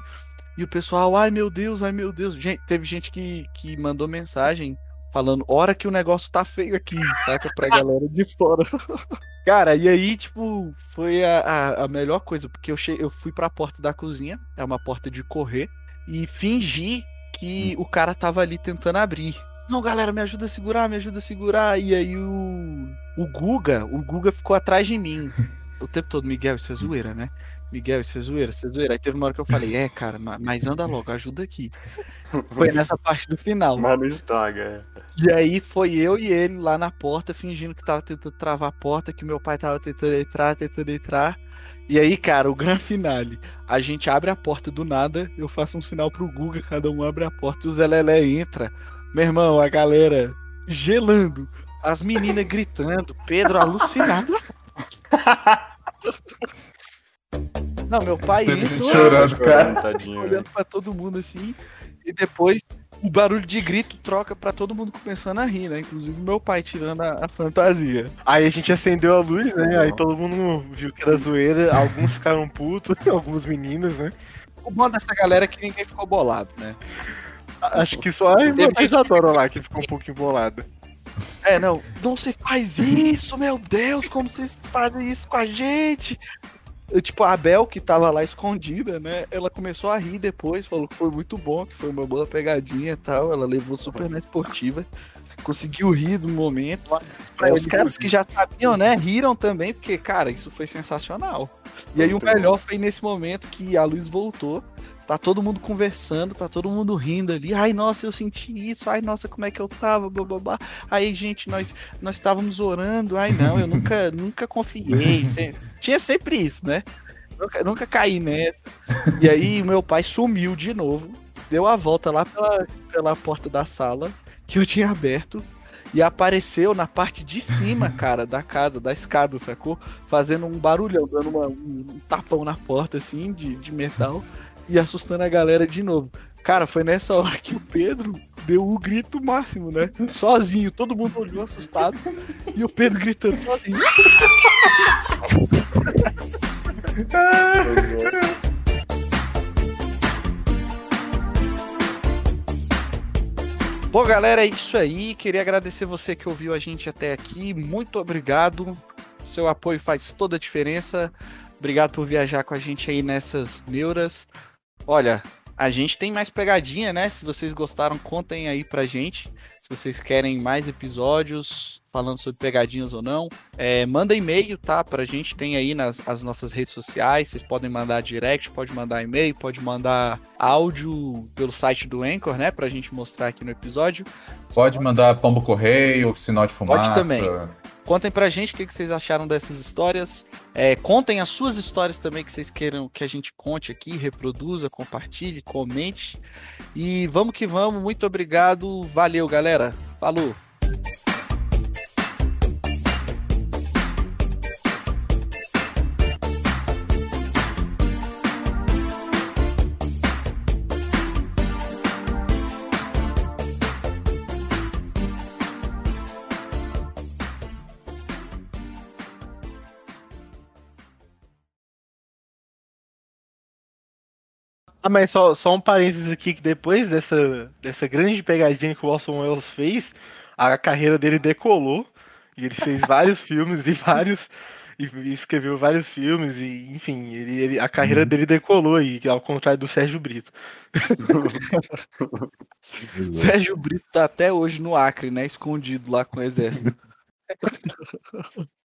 E o pessoal, ai meu Deus, ai meu Deus. Gente, teve gente que, que mandou mensagem falando, hora que o negócio tá feio aqui, saca? Pra galera de fora. Cara, e aí, tipo, foi a, a, a melhor coisa, porque eu, che... eu fui pra porta da cozinha, é uma porta de correr, e fingi que o cara tava ali tentando abrir. Não, galera, me ajuda a segurar, me ajuda a segurar. E aí o. O Guga, o Guga ficou atrás de mim. O tempo todo, Miguel, isso é zoeira, né? Miguel, isso é zoeira, isso é zoeira. Aí teve uma hora que eu falei, é, cara, ma- mas anda logo, ajuda aqui. Foi nessa parte do final. Mas não estraga. é. E aí foi eu e ele lá na porta, fingindo que tava tentando travar a porta, que meu pai tava tentando entrar, tentando entrar. E aí, cara, o grande finale. A gente abre a porta do nada, eu faço um sinal pro Guga, cada um abre a porta e o Zé Lelé entra. Meu irmão, a galera gelando, as meninas gritando, Pedro alucinado. Não, meu pai gente chorando, cara. Tadinho, olhando pra todo mundo assim, e depois o barulho de grito troca pra todo mundo começando a rir, né? Inclusive meu pai tirando a, a fantasia. Aí a gente acendeu a luz, né? Aí todo mundo viu que era zoeira. Alguns ficaram putos, alguns meninos, né? O bom dessa galera é que ninguém ficou bolado, né? Acho que só a irmã Isadora lá que ficou um pouquinho bolada. É, não, não se faz isso, meu Deus, como vocês fazem isso com a gente? Tipo, a Bel, que tava lá escondida, né? Ela começou a rir depois, falou que foi muito bom, que foi uma boa pegadinha e tal. Ela levou super na esportiva. Conseguiu rir do momento. Os caras que já sabiam, né, riram também, porque, cara, isso foi sensacional. E aí o melhor foi nesse momento que a luz voltou. Tá todo mundo conversando, tá todo mundo rindo ali. Ai, nossa, eu senti isso. Ai, nossa, como é que eu tava? Blá, blá, blá. Aí, gente, nós nós estávamos orando. Ai, não, eu nunca nunca confiei. Tinha sempre isso, né? Nunca, nunca caí nessa. E aí, meu pai sumiu de novo. Deu a volta lá pela, pela porta da sala que eu tinha aberto. E apareceu na parte de cima, cara, da casa, da escada, sacou? Fazendo um barulhão, dando uma- um, um tapão na porta, assim, de, de metal. E assustando a galera de novo. Cara, foi nessa hora que o Pedro deu o grito máximo, né? Sozinho. Todo mundo olhou assustado. E o Pedro gritando sozinho. Bom, galera, é isso aí. Queria agradecer você que ouviu a gente até aqui. Muito obrigado. Seu apoio faz toda a diferença. Obrigado por viajar com a gente aí nessas neuras. Olha, a gente tem mais pegadinha, né? Se vocês gostaram, contem aí pra gente. Se vocês querem mais episódios falando sobre pegadinhas ou não, é, manda e-mail, tá? Pra gente tem aí nas as nossas redes sociais. Vocês podem mandar direct, pode mandar e-mail, pode mandar áudio pelo site do Anchor, né? Pra gente mostrar aqui no episódio. Pode mandar pombo correio, sinal de fumaça. Pode também. Contem pra gente o que, que vocês acharam dessas histórias. É, contem as suas histórias também que vocês queiram que a gente conte aqui, reproduza, compartilhe, comente. E vamos que vamos. Muito obrigado. Valeu, galera. Falou. Ah, mas só, só um parênteses aqui, que depois dessa, dessa grande pegadinha que o Orson Welles fez, a carreira dele decolou, e ele fez vários filmes e vários... E e escreveu vários filmes, e enfim, ele, ele- a carreira dele decolou, e ao contrário do Sérgio Brito. Sérgio Brito tá até hoje no Acre, né? Escondido lá com o exército.